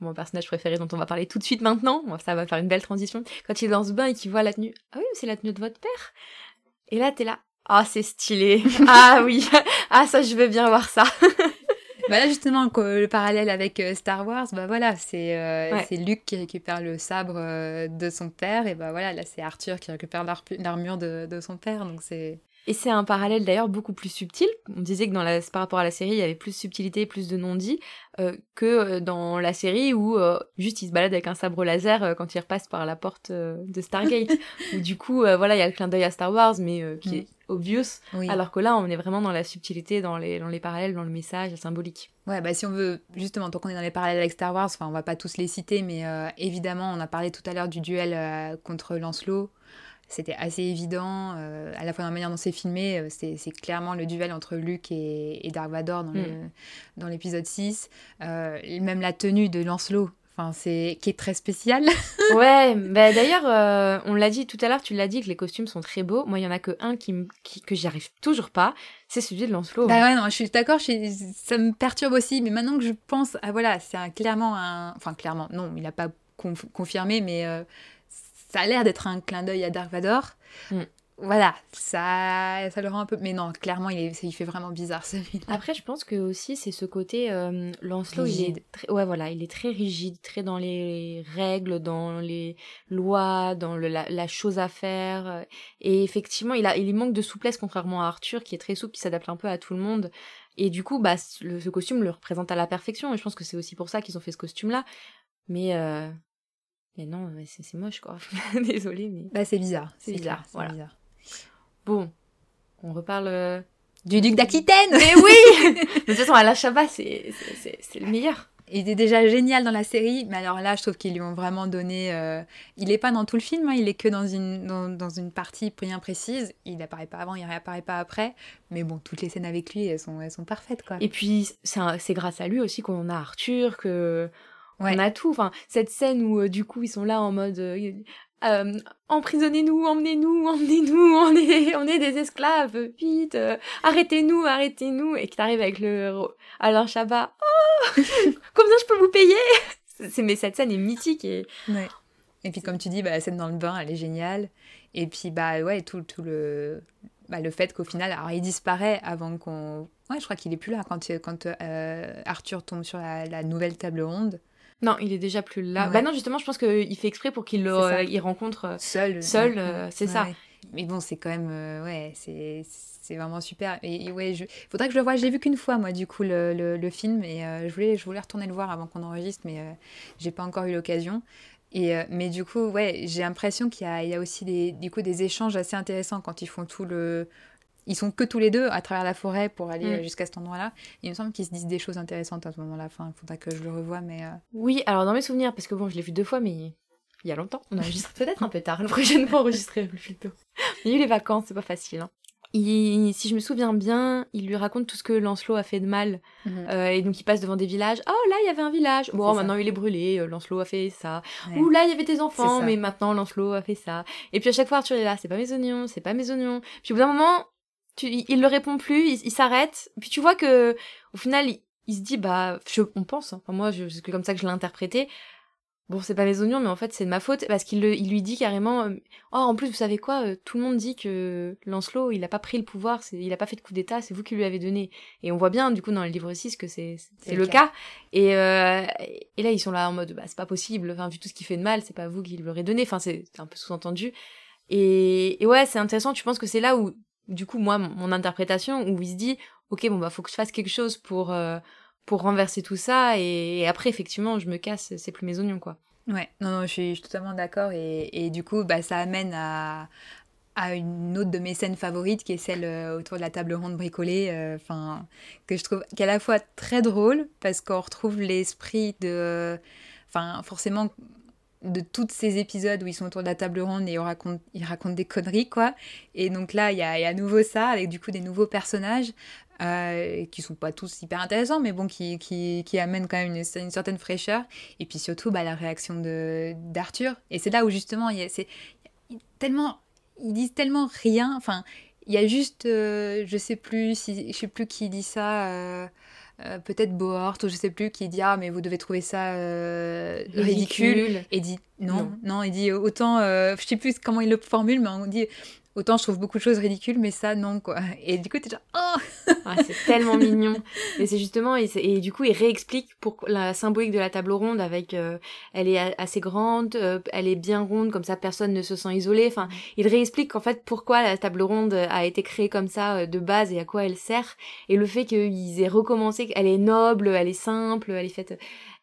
Speaker 1: mon personnage préféré dont on va parler tout de suite maintenant, ça va faire une belle transition, quand il est dans ce bain et qu'il voit la tenue, ah oui, c'est la tenue de votre père. Et là, t'es là, ah, c'est stylé. ah oui, ah ça, je veux bien voir ça.
Speaker 2: Bah là justement le parallèle avec euh, Star Wars, bah voilà, c'est euh,
Speaker 1: Ouais.
Speaker 2: c'est Luke qui récupère le sabre euh, de son père et bah voilà, là c'est Arthur qui récupère l'armure de, de son père, donc c'est
Speaker 1: Et c'est un parallèle d'ailleurs beaucoup plus subtil. On disait que dans la, par rapport à la série, il y avait plus de subtilité, plus de non-dits euh, que euh, dans la série où euh, juste il se balade avec un sabre laser quand il repasse par la porte de Stargate. où du coup, voilà, il y a le clin d'œil à Star Wars, mais euh, qui
Speaker 2: Mm.
Speaker 1: est obvious.
Speaker 2: oui.
Speaker 1: Alors que là, on est vraiment dans la subtilité, dans les, dans les parallèles, dans le message symbolique.
Speaker 2: Ouais, bah si on veut, justement, tant qu'on est dans les parallèles avec Star Wars, enfin, on va pas tous les citer, mais euh, évidemment, on a parlé tout à l'heure du duel euh, contre Lancelot. C'était assez évident, euh, à la fois dans la manière dont c'est filmé, c'est clairement le duel entre Luke et, et Dark Vador dans dans l'épisode 6. Euh, et même la tenue de Lancelot, enfin, c'est qui est très spéciale.
Speaker 1: Ouais, bah d'ailleurs, euh, on l'a dit tout à l'heure, tu l'as dit que les costumes sont très beaux. Moi, il y en a que un qui, que j'y arrive toujours pas, c'est celui de Lancelot.
Speaker 2: Bah ouais, non, je suis d'accord, je ça me perturbe aussi, mais maintenant que je pense, ah voilà, c'est un- clairement un. Enfin, clairement, non, il n'a pas conf- confirmé, mais euh, ça a l'air d'être un clin d'œil à Dark Vador.
Speaker 1: Mm.
Speaker 2: Voilà, ça, ça le rend un peu. Mais non, clairement, il, est, il fait vraiment bizarre celui-là.
Speaker 1: Après, je pense que aussi c'est ce côté euh, Lancelot, il est très, ouais voilà, il est très rigide, très dans les règles, dans les lois, dans le- la, la chose à faire. euh, Et effectivement, il a, il manque de souplesse contrairement à Arthur, qui est très souple, qui s'adapte un peu à tout le monde. Et du coup, bah, ce- le, ce costume le représente à la perfection. Et je pense que c'est aussi pour ça qu'ils ont fait ce costume-là. Mais, euh, mais non, c'est moche quoi. Désolée, mais
Speaker 2: Bah, c'est bizarre.
Speaker 1: C'est voilà.
Speaker 2: bizarre.
Speaker 1: Bon, on reparle. euh,
Speaker 2: Du duc d'Aquitaine
Speaker 1: Mais oui De toute façon, Alain Chabat, c'est le meilleur.
Speaker 2: Il était déjà génial dans la série, mais alors là, je trouve qu'ils lui ont vraiment donné. euh, Il n'est pas dans tout le film, hein, il est que dans une, dans, dans une partie bien précise. Il n'apparaît pas avant, il réapparaît pas après. Mais bon, toutes les scènes avec lui, elles sont, elles sont parfaites, quoi.
Speaker 1: Et puis, c'est grâce à lui aussi qu'on a Arthur, que
Speaker 2: Ouais.
Speaker 1: on a tout. Enfin, cette scène où, euh, du coup, ils sont là en mode... euh, euh, emprisonnez-nous, emmenez-nous, emmenez-nous, on est, on est des esclaves, vite, euh, arrêtez-nous, arrêtez-nous, et que t'arrives avec le Alain Chabat, oh, combien je peux vous payer C'est mais cette scène est mythique et
Speaker 2: Ouais. Et puis, comme tu dis, bah, la scène dans le bain, elle est géniale. Et puis, bah, ouais, tout, tout le. Bah, le fait qu'au final, alors il disparaît avant qu'on. Ouais, je crois qu'il est plus là quand, quand euh, Arthur tombe sur la nouvelle table ronde.
Speaker 1: Non, il est déjà plus là.
Speaker 2: Ouais.
Speaker 1: Bah non, justement, je pense qu'il fait exprès pour qu'il le, euh, il rencontre. euh,
Speaker 2: Seul.
Speaker 1: Seul,
Speaker 2: Ouais.
Speaker 1: euh, c'est
Speaker 2: Ouais,
Speaker 1: ça.
Speaker 2: Mais bon, c'est quand même. euh, ouais, c'est. C'est vraiment super. Et, et ouais, je... faudrait que je le voie. J'ai vu qu'une fois, moi, du coup, le, le, le film. Et euh, je, voulais, je voulais retourner le voir avant qu'on enregistre, mais euh, j'ai pas encore eu l'occasion. Et, euh, mais du coup, ouais, j'ai l'impression qu'il y a, il y a aussi des, du coup, des échanges assez intéressants quand ils font tout le. Ils sont que tous les deux à travers la forêt pour aller
Speaker 1: Mm.
Speaker 2: euh, jusqu'à cet endroit-là. Il me semble qu'ils se disent des choses intéressantes à ce moment-là. Enfin, il faudra que je le revoie, mais. euh,
Speaker 1: Oui, alors dans mes souvenirs, parce que bon, je l'ai vu deux fois, mais il y a longtemps. On enregistre peut-être un peu tard. La prochaine fois, enregistrer plus tôt. Il y a eu les vacances, c'est pas facile. hein. Il- si je me souviens bien, il lui raconte tout ce que Lancelot a fait de mal. Euh, et donc il passe devant des villages. Oh là, il y avait un village. Bon,
Speaker 2: ça.
Speaker 1: maintenant il est brûlé. euh, Lancelot a fait ça.
Speaker 2: Ouais.
Speaker 1: Ouh là, il y avait
Speaker 2: C'est
Speaker 1: enfants, mais maintenant Lancelot a fait ça. Et puis à chaque fois, Arthur est là. C'est pas mes oignons, c'est pas mes oignons. Puis au bout d'un moment, tu, il, il le répond plus. Il, il s'arrête. Puis tu vois que au final, il, il se dit bah, je, on pense. hein. Enfin, moi, c'est comme ça que je l'ai interprété. Bon, c'est pas mes oignons, mais en fait, c'est de ma faute parce qu'il il lui dit carrément. euh, oh, en plus, vous savez quoi euh, Tout le monde dit que Lancelot, il a pas pris le pouvoir, il a pas fait de coup d'état, c'est vous qui lui avez donné. Et on voit bien, du coup, dans le livre 6 que c'est le cas. Et, euh, et là, ils sont là en mode, bah, c'est pas possible. Enfin, vu tout ce qu'il fait de mal, c'est pas vous qui l'aurez donné. Enfin, c'est un peu sous-entendu. Et, et ouais, c'est intéressant. Tu penses que c'est là où du coup, moi, mon interprétation, où il se dit, ok, bon, bah, faut que je fasse quelque chose pour, euh, pour renverser tout ça, et, après, effectivement, je me casse, c'est plus mes oignons, quoi.
Speaker 2: Ouais, non, non je, suis, totalement d'accord, et, et, du coup, bah, ça amène à, à une autre de mes scènes favorites, qui est celle euh, autour de la table ronde bricolée, euh, enfin, que je trouve qu'à la fois très drôle, parce qu'on retrouve l'esprit de... Enfin, forcément, de tous ces épisodes où ils sont autour de la table ronde et ils racontent, ils racontent des conneries, quoi. Et donc là, il y a, à nouveau ça, avec du coup des nouveaux personnages, euh, qui sont pas tous hyper intéressants, mais bon, qui, qui, amènent quand même une, une, certaine fraîcheur. Et puis surtout, bah, la réaction d'Arthur. Et c'est là où justement, y a, c'est tellement, ils disent tellement rien. Enfin, il y a juste, euh, je sais plus, si, je sais plus qui dit ça. Euh, euh, peut-être Bohort ou je sais plus qui dit ah mais vous devez trouver ça euh, ridicule. et dit non, non il dit autant euh, je sais plus comment il le formule mais on dit Autant je trouve beaucoup de choses ridicules, mais ça, non, quoi. Et du coup, t'es genre, oh
Speaker 1: ah, C'est tellement mignon. Et c'est justement, et, du coup, il réexplique pour la symbolique de la table ronde avec, euh, elle est assez grande, euh, elle est bien ronde, comme ça, personne ne se sent isolé. Enfin, il réexplique qu'en fait, pourquoi la table ronde a été créée comme ça euh, de base et à quoi elle sert. Et le fait qu'ils aient recommencé, qu'elle est noble, elle est simple, elle est faite,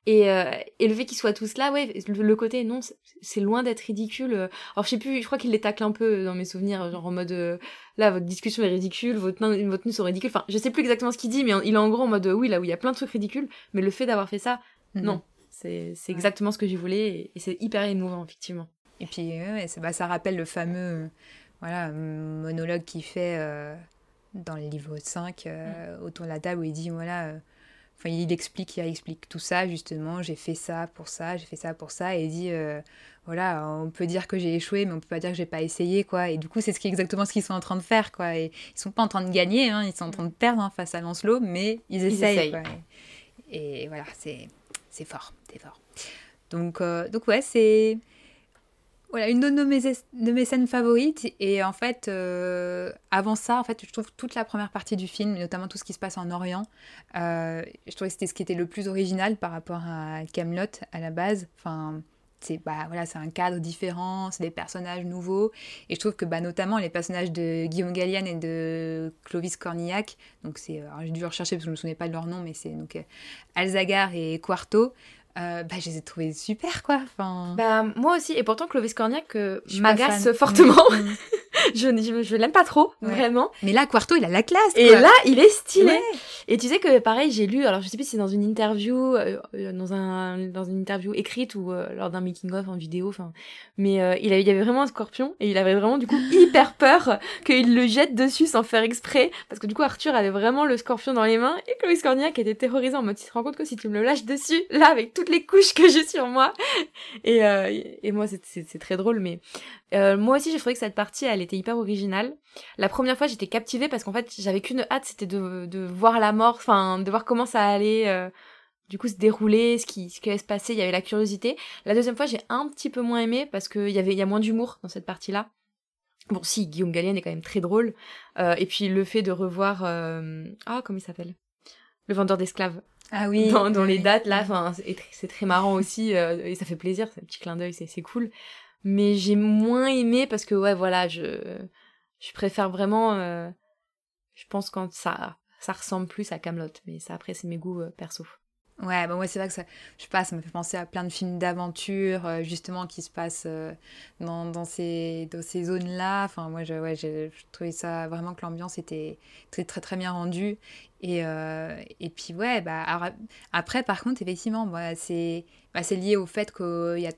Speaker 1: et, euh, et le fait qu'ils soient tous là, ouais, le, côté non, c'est loin d'être ridicule. Alors je sais plus, je crois qu'il les tacle un peu dans mes souvenirs, genre en mode euh, là votre discussion est ridicule, votre votre sont ridicules. Enfin, je sais plus exactement ce qu'il dit, mais il est en gros en mode oui là où il y a plein de trucs ridicules, mais le fait d'avoir fait ça, mhm. non, c'est c'est exactement ce que j'ai voulu et, c'est hyper émouvant effectivement.
Speaker 2: Et puis ouais, bah, ça rappelle le fameux voilà monologue qu'il fait euh, dans le livre 5 mm. autour de la table où il dit voilà Enfin, il explique, il explique tout ça, justement. J'ai fait ça pour ça, j'ai fait ça pour ça. Et il dit, euh, voilà, on peut dire que j'ai échoué, mais on peut pas dire que j'ai pas essayé, quoi. Et du coup, c'est ce qui est exactement ce qu'ils sont en train de faire, quoi. Et ils sont pas en train de gagner, hein, ils sont en train de perdre hein, face à Lancelot, mais ils essayent, Quoi. Et, voilà, c'est fort, c'est fort. Donc, euh, donc ouais, c'est voilà, une de, mes, scènes favorites. Et en fait, euh, avant ça, en fait, je trouve toute la première partie du film, notamment tout ce qui se passe en Orient, euh, je trouvais que c'était ce qui était le plus original par rapport à Camelot à la base. Enfin, c'est bah, voilà, un cadre différent, c'est des personnages nouveaux. Et je trouve que bah, notamment les personnages de Guillaume Gallienne et de Clovis Cornillac, donc c'est, j'ai dû rechercher parce que je ne me souvenais pas de leur nom, mais c'est donc euh, Alzagar et Quarto. Euh, bah, je les ai trouvés super, quoi. Enfin...
Speaker 1: Bah, moi aussi, et pourtant Clovis Cornillac euh, m'agace fortement. Mm. je, je, l'aime pas trop, vraiment.
Speaker 2: Mais là, Quarto, il a la classe.
Speaker 1: Et là, il est stylé. Et tu sais que, pareil, j'ai lu, alors je sais plus si c'est dans une interview, euh, dans, un, dans une interview écrite ou lors d'un making-of en vidéo, enfin. Mais il, il y avait vraiment un scorpion et il avait vraiment, du coup, hyper peur qu'il le jette dessus sans faire exprès. Parce que, du coup, Arthur avait vraiment le scorpion dans les mains et Clovis Cornillac était terrorisé en mode, tu te rends compte que si tu me le lâches dessus, là, avec tout les couches que j'ai sur moi. Et, euh, et moi, c'est très drôle, mais euh, moi aussi, j'ai trouvé que cette partie, elle était hyper originale. La première fois, j'étais captivée parce qu'en fait, j'avais qu'une hâte, c'était de, de voir la mort, enfin, de voir comment ça allait. Euh, du coup se dérouler, ce qui, ce qui allait se passer, il y avait la curiosité. La deuxième fois, j'ai un petit peu moins aimé parce qu'il y avait, il y a moins d'humour dans cette partie-là. Bon, si, Guillaume Gallienne est quand même très drôle. Euh, et puis le fait de revoir... Euh... Ah, comment il s'appelle? Le vendeur d'esclaves.
Speaker 2: Ah oui.
Speaker 1: Dans, les dates, là, c'est très marrant aussi, euh, et ça fait plaisir, c'est un petit clin d'œil, c'est cool. Mais j'ai moins aimé parce que, ouais, voilà, je, je préfère vraiment, euh, je pense quand ça, ça ressemble plus à Camelot, mais ça, après, c'est mes goûts euh, perso.
Speaker 2: Ouais, bah ouais, c'est vrai que ça, je sais pas, ça me fait penser à plein de films d'aventure, justement, qui se passent dans, dans, ces, dans ces zones-là. Enfin, moi, je, ouais, j'ai trouvé ça vraiment que l'ambiance était très, très, très bien rendue. Et, euh, et puis, ouais, bah, après, par contre, effectivement, bah, c'est bah, lié au fait qu'il y a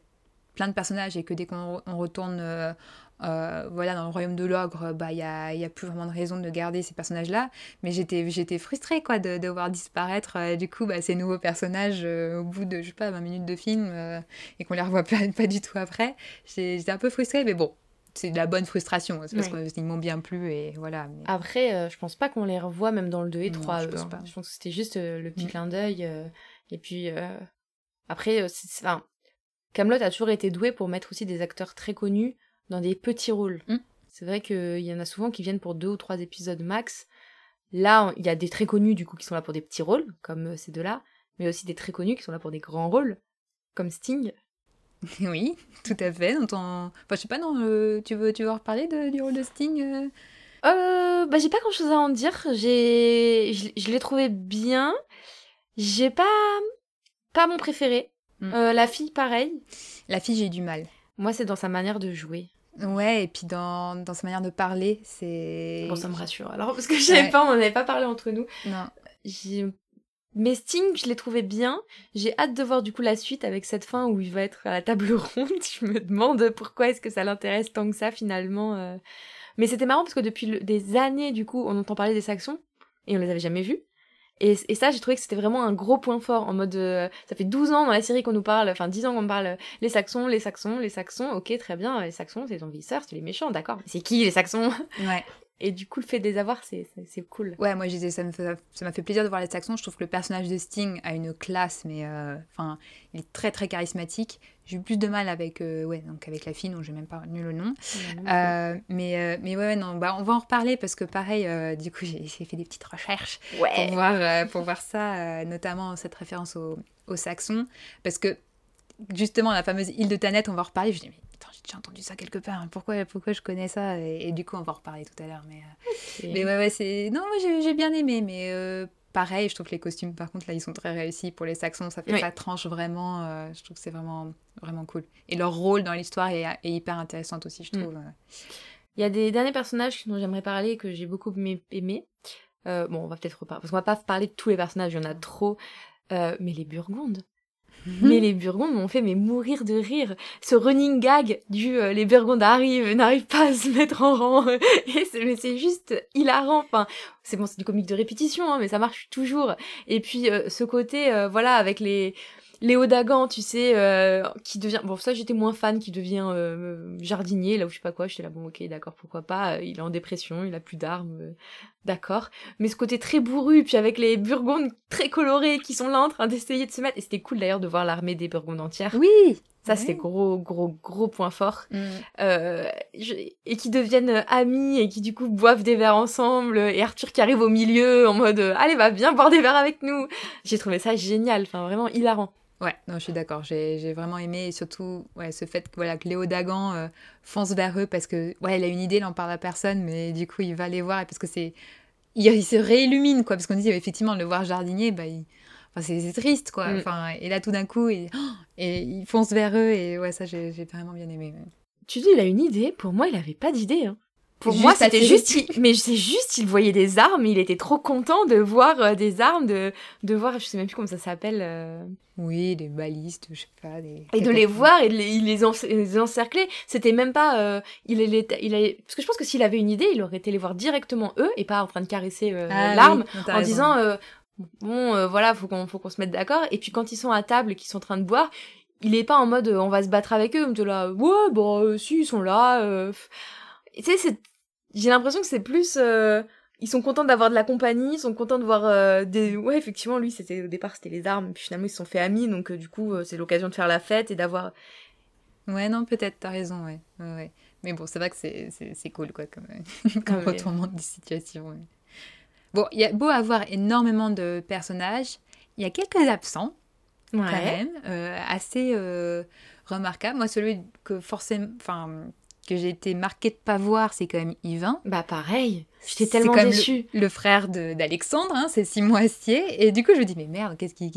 Speaker 2: plein de personnages et que dès qu'on retourne euh, euh, voilà, dans le royaume de l'ogre, bah, il n'y a, y a, plus vraiment de raison de garder ces personnages-là. Mais j'étais frustrée quoi, de, de, voir disparaître du coup bah, ces nouveaux personnages au bout de, je sais pas, 20 minutes de film et qu'on les revoit pas, pas du tout après. J'étais un peu frustrée, mais bon, c'est de la bonne frustration. C'est parce qu'ils m'ont bien plu et voilà.
Speaker 1: Après, euh, je pense pas qu'on les revoit même dans le 2 et 3. je, pense je pense que c'était juste euh, le petit mm. clin d'œil. Euh, et puis, après, enfin, Camelot a toujours été doué pour mettre aussi des acteurs très connus dans des petits rôles. Mm. C'est vrai qu'il y en a souvent qui viennent pour deux ou trois épisodes max. Là, il y a des très connus du coup qui sont là pour des petits rôles, comme ces deux-là, mais aussi des très connus qui sont là pour des grands rôles, comme Sting.
Speaker 2: Oui, tout à fait. Dans ton... Enfin, je sais pas, non, tu, veux, tu veux reparler de, du rôle de Sting euh?
Speaker 1: Euh, bah, j'ai pas grand chose à en dire. J'ai, je, je l'ai trouvé bien. J'ai pas, pas mon préféré.
Speaker 2: Mm.
Speaker 1: Euh, la fille, pareil.
Speaker 2: La fille, j'ai eu du mal.
Speaker 1: Moi, c'est dans sa manière de jouer.
Speaker 2: Ouais, et puis dans, dans sa manière de parler, c'est.
Speaker 1: Bon, ça me rassure. Alors, parce que je savais
Speaker 2: Ouais.
Speaker 1: pas, on n'avait pas parlé entre nous.
Speaker 2: Non.
Speaker 1: J'ai... Mais Sting, je l'ai trouvé bien. J'ai hâte de voir du coup la suite avec cette fin où il va être à la table ronde. Je me demande pourquoi est-ce que ça l'intéresse tant que ça finalement. euh. Mais c'était marrant parce que depuis le- des années, du coup, on entend parler des Saxons et on les avait jamais vus. Et, ça, j'ai trouvé que c'était vraiment un gros point fort en mode. euh, ça fait 12 ans dans la série qu'on nous parle, enfin 10 ans qu'on parle euh, les Saxons, les Saxons, les Saxons. Ok, très bien, les Saxons, c'est les envahisseurs, c'est les méchants, d'accord. C'est qui les Saxons?
Speaker 2: Ouais.
Speaker 1: Et du coup, le fait de les avoir, c'est cool.
Speaker 2: Ouais, moi je disais, ça fait- m'a fait plaisir de voir les Saxons. Je trouve que le personnage de Sting a une classe, mais euh, enfin, il est très très charismatique. J'ai eu plus de mal avec, euh, ouais, donc avec la fille, dont j'ai même pas retenu le nom. Euh, mais, mais ouais, non, bah, on va en reparler parce que pareil, du coup, j'ai fait des petites recherches pour voir, pour voir ça, notamment cette référence aux, aux Saxons. Parce que justement, la fameuse île de Thanet, on va en reparler. Je dis, mais attends, j'ai déjà entendu ça quelque part. hein. Pourquoi, pourquoi je connais ça? Et, et du coup, on va en reparler tout à l'heure. Mais, euh, mais ouais, ouais, c'est. Non, moi j'ai bien aimé, mais euh, pareil, je trouve que les costumes, par contre, là, ils sont très réussis pour les Saxons. Ça fait
Speaker 1: Oui.
Speaker 2: ça tranche vraiment. euh, je trouve que c'est vraiment, vraiment cool. Et leur rôle dans l'histoire est, est hyper intéressant aussi, je
Speaker 1: Mm.
Speaker 2: trouve.
Speaker 1: Il y a des derniers personnages dont j'aimerais parler et que j'ai beaucoup aimé. Euh, bon, on va peut-être reparler, parce qu'on va pas parler de tous les personnages, il y en a trop. Mais les Burgondes. Mais les Burgondes m'ont fait mais mourir de rire. Ce running gag du euh, les Burgondes arrivent, n'arrivent pas à se mettre en rang. Mais c'est juste hilarant. Enfin, c'est bon, c'est du comique de répétition, hein, mais ça marche toujours. Et puis euh, ce côté, euh, voilà, avec les Léo Dagan, tu sais, euh, qui devient. Bon, ça j'étais moins fan, qui devient euh, jardinier, là où je sais pas quoi. J'étais là, bon, ok, d'accord, pourquoi pas. euh, Il est en dépression, il a plus d'armes, euh, d'accord. Mais ce côté très bourru, puis avec les Burgondes très colorés qui sont là en train d'essayer de se mettre. Et c'était cool d'ailleurs de voir l'armée des Burgondes entière.
Speaker 2: Oui
Speaker 1: Ça,
Speaker 2: Ouais.
Speaker 1: c'était gros, gros, gros point fort.
Speaker 2: Mm.
Speaker 1: Euh, je- et qui deviennent euh, amis et qui du coup boivent des verres ensemble. Et Arthur qui arrive au milieu en mode euh, Allez, va bien boire des verres avec nous. J'ai trouvé ça génial, enfin vraiment hilarant.
Speaker 2: Ouais, non, je suis d'accord. J'ai j'ai vraiment aimé, et surtout ouais, ce fait que, voilà, que Léo Dagan euh, fonce vers eux parce que, ouais, il a une idée, il en parle à personne, mais du coup, il va les voir et parce que c'est. Il, il se réillumine, quoi, parce qu'on dit effectivement, le voir jardinier, bah, il- enfin, c'est triste, quoi.
Speaker 1: Mm.
Speaker 2: Enfin, et là, tout d'un coup, il... oh et il fonce vers eux, et ouais, ça, j'ai vraiment bien aimé. ouais.
Speaker 1: Tu dis, il a une idée. Pour moi, il avait pas d'idée. hein. Pour
Speaker 2: Juste
Speaker 1: moi, c'était juste, il- mais c'est juste, il voyait des armes, il était trop content de voir euh, des armes, de, de voir, je sais même plus comment ça s'appelle, euh,
Speaker 2: Oui, des balistes, je sais pas. Des...
Speaker 1: et de les voir et de les, il les, les encercler. C'était même pas, euh, il, il, était- il a- parce que je pense que s'il avait une idée, il aurait été les voir directement eux et pas en train de caresser
Speaker 2: Ah
Speaker 1: l'arme en
Speaker 2: raison.
Speaker 1: disant, bon, euh, voilà, faut qu'on, faut qu'on se mette d'accord. Et puis quand ils sont à table et qu'ils sont en train de boire, il est pas en mode, euh, on va se battre avec eux, on te là, ouais, bon, euh, si, ils sont là. euh, Tu sais, c'est, j'ai l'impression que c'est plus. euh, ils sont contents d'avoir de la compagnie, ils sont contents de voir euh, des... Ouais, effectivement, lui, c'était au départ, c'était les armes, puis finalement, ils se sont fait amis, donc du coup, euh, c'est l'occasion de faire la fête et d'avoir...
Speaker 2: Ouais, non, peut-être, t'as raison, ouais. ouais. Mais bon, c'est vrai que c'est- c'est c'est cool, quoi, comme, comme retournement de situation. ouais. Bon, il y a beau avoir énormément de personnages, il y a quelques absents, quand même, euh, assez euh, remarquables. Moi, celui que forcément... Enfin, que j'ai été marquée de pas voir, c'est quand même Yvain.
Speaker 1: Bah pareil, j'étais tellement déçue.
Speaker 2: Le frère de- d'Alexandre, hein, c'est Simon Astier. Et du coup, je me dis, mais merde, qu'est-ce qu'il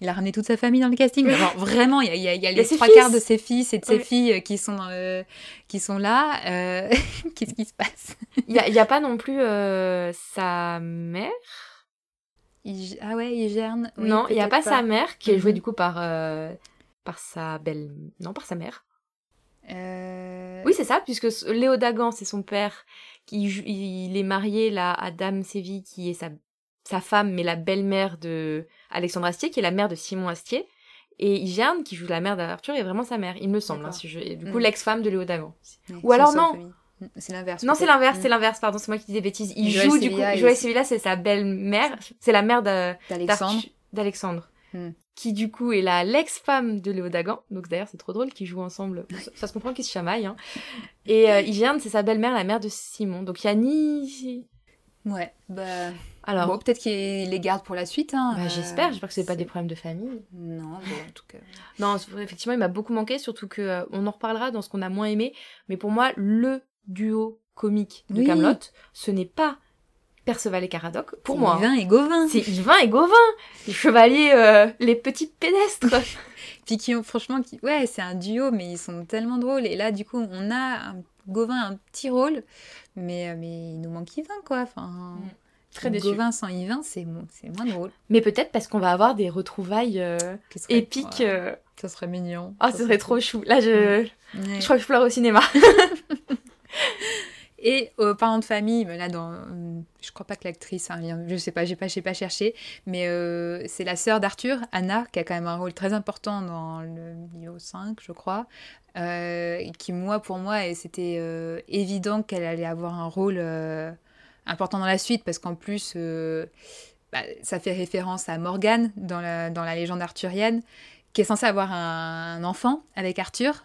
Speaker 2: il a ramené toute sa famille dans le casting. Mais genre, vraiment, il y a, y a- y les trois
Speaker 1: fils.
Speaker 2: quarts de ses fils et de ses
Speaker 1: Ouais.
Speaker 2: filles euh, qui sont, le- qui sont là. Euh, qu'est-ce qui se passe?
Speaker 1: Il y a, pas non plus euh, sa mère?
Speaker 2: Il- Ah ouais, il gerne. Oui,
Speaker 1: Non, il y a pas, sa mère, qui est jouée
Speaker 2: Mhm.
Speaker 1: du coup par... euh, par sa belle... Non, par sa mère.
Speaker 2: Euh,
Speaker 1: Oui, c'est ça, puisque Léo Dagan, c'est son père, qui il est marié là à Dame Séville, qui est sa, sa femme, mais la belle-mère de Alexandre Astier, qui est la mère de Simon Astier. Et Igerne, qui joue la mère d'Arthur, est vraiment sa mère, il me semble. hein, si je... et du coup,
Speaker 2: Mm.
Speaker 1: l'ex-femme de Léo Dagan. Ou alors non.
Speaker 2: Mm, C'est l'inverse.
Speaker 1: Non, c'est l'inverse,
Speaker 2: Mm.
Speaker 1: c'est l'inverse, pardon, c'est moi qui dis des bêtises. Il
Speaker 2: Joël
Speaker 1: joue du coup, Joël Sevilla, c'est sa belle-mère, c'est la mère
Speaker 2: D'Alexandre.
Speaker 1: d'Alexandre. Qui du coup est la l'ex-femme de Léo Dagan. Donc d'ailleurs c'est trop drôle qu'ils jouent ensemble. Ça, ça se comprend qu'ils se chamaillent. Hein. Et euh, Hygiène, c'est sa belle-mère, la mère de Simon. Donc il y a ni...
Speaker 2: Ouais, bah.
Speaker 1: Alors,
Speaker 2: Bon, peut-être qu'il les garde pour la suite. Hein.
Speaker 1: bah,
Speaker 2: euh,
Speaker 1: j'espère, j'espère que c'est pas des problèmes de famille.
Speaker 2: Non, bon, en tout cas.
Speaker 1: Non, effectivement, il m'a beaucoup manqué, surtout que euh, on en reparlera dans ce qu'on a moins aimé. Mais pour moi, le duo comique de
Speaker 2: Oui.
Speaker 1: Camelot, ce n'est pas Perceval et Caradoc pour moi.
Speaker 2: Yvain et Gauvin.
Speaker 1: C'est Yvain et Gauvin, les chevaliers, euh, les petits pédestres.
Speaker 2: Puis qui ont, franchement, qui... ouais, c'est un duo, mais ils sont tellement drôles. Et là, du coup, on a un Gauvin un petit rôle, mais, euh, mais il nous manque Yvain, quoi. Enfin,
Speaker 1: Mm. Très déçu.
Speaker 2: Gauvin sans Yvain, c'est mo- c'est moins drôle.
Speaker 1: Mais peut-être parce qu'on va avoir des retrouvailles euh,
Speaker 2: serait-
Speaker 1: épiques.
Speaker 2: ouais,
Speaker 1: euh,
Speaker 2: Ça serait mignon.
Speaker 1: Ah, ce serait trop chou. Là, je,
Speaker 2: Ouais.
Speaker 1: je crois que je pleure au cinéma.
Speaker 2: Et aux parents de famille, mais là, dans, euh, je crois pas que l'actrice a un lien, sais pas, j'ai pas, pas cherché, mais euh, c'est la sœur d'Arthur, Anna, qui a quand même un rôle très important dans le niveau 5, je crois, euh, qui, moi, pour moi, c'était euh, évident qu'elle allait avoir un rôle euh, important dans la suite, parce qu'en plus, euh, bah, ça fait référence à Morgane dans la, légende arthurienne, qui est censée avoir un, un enfant avec Arthur.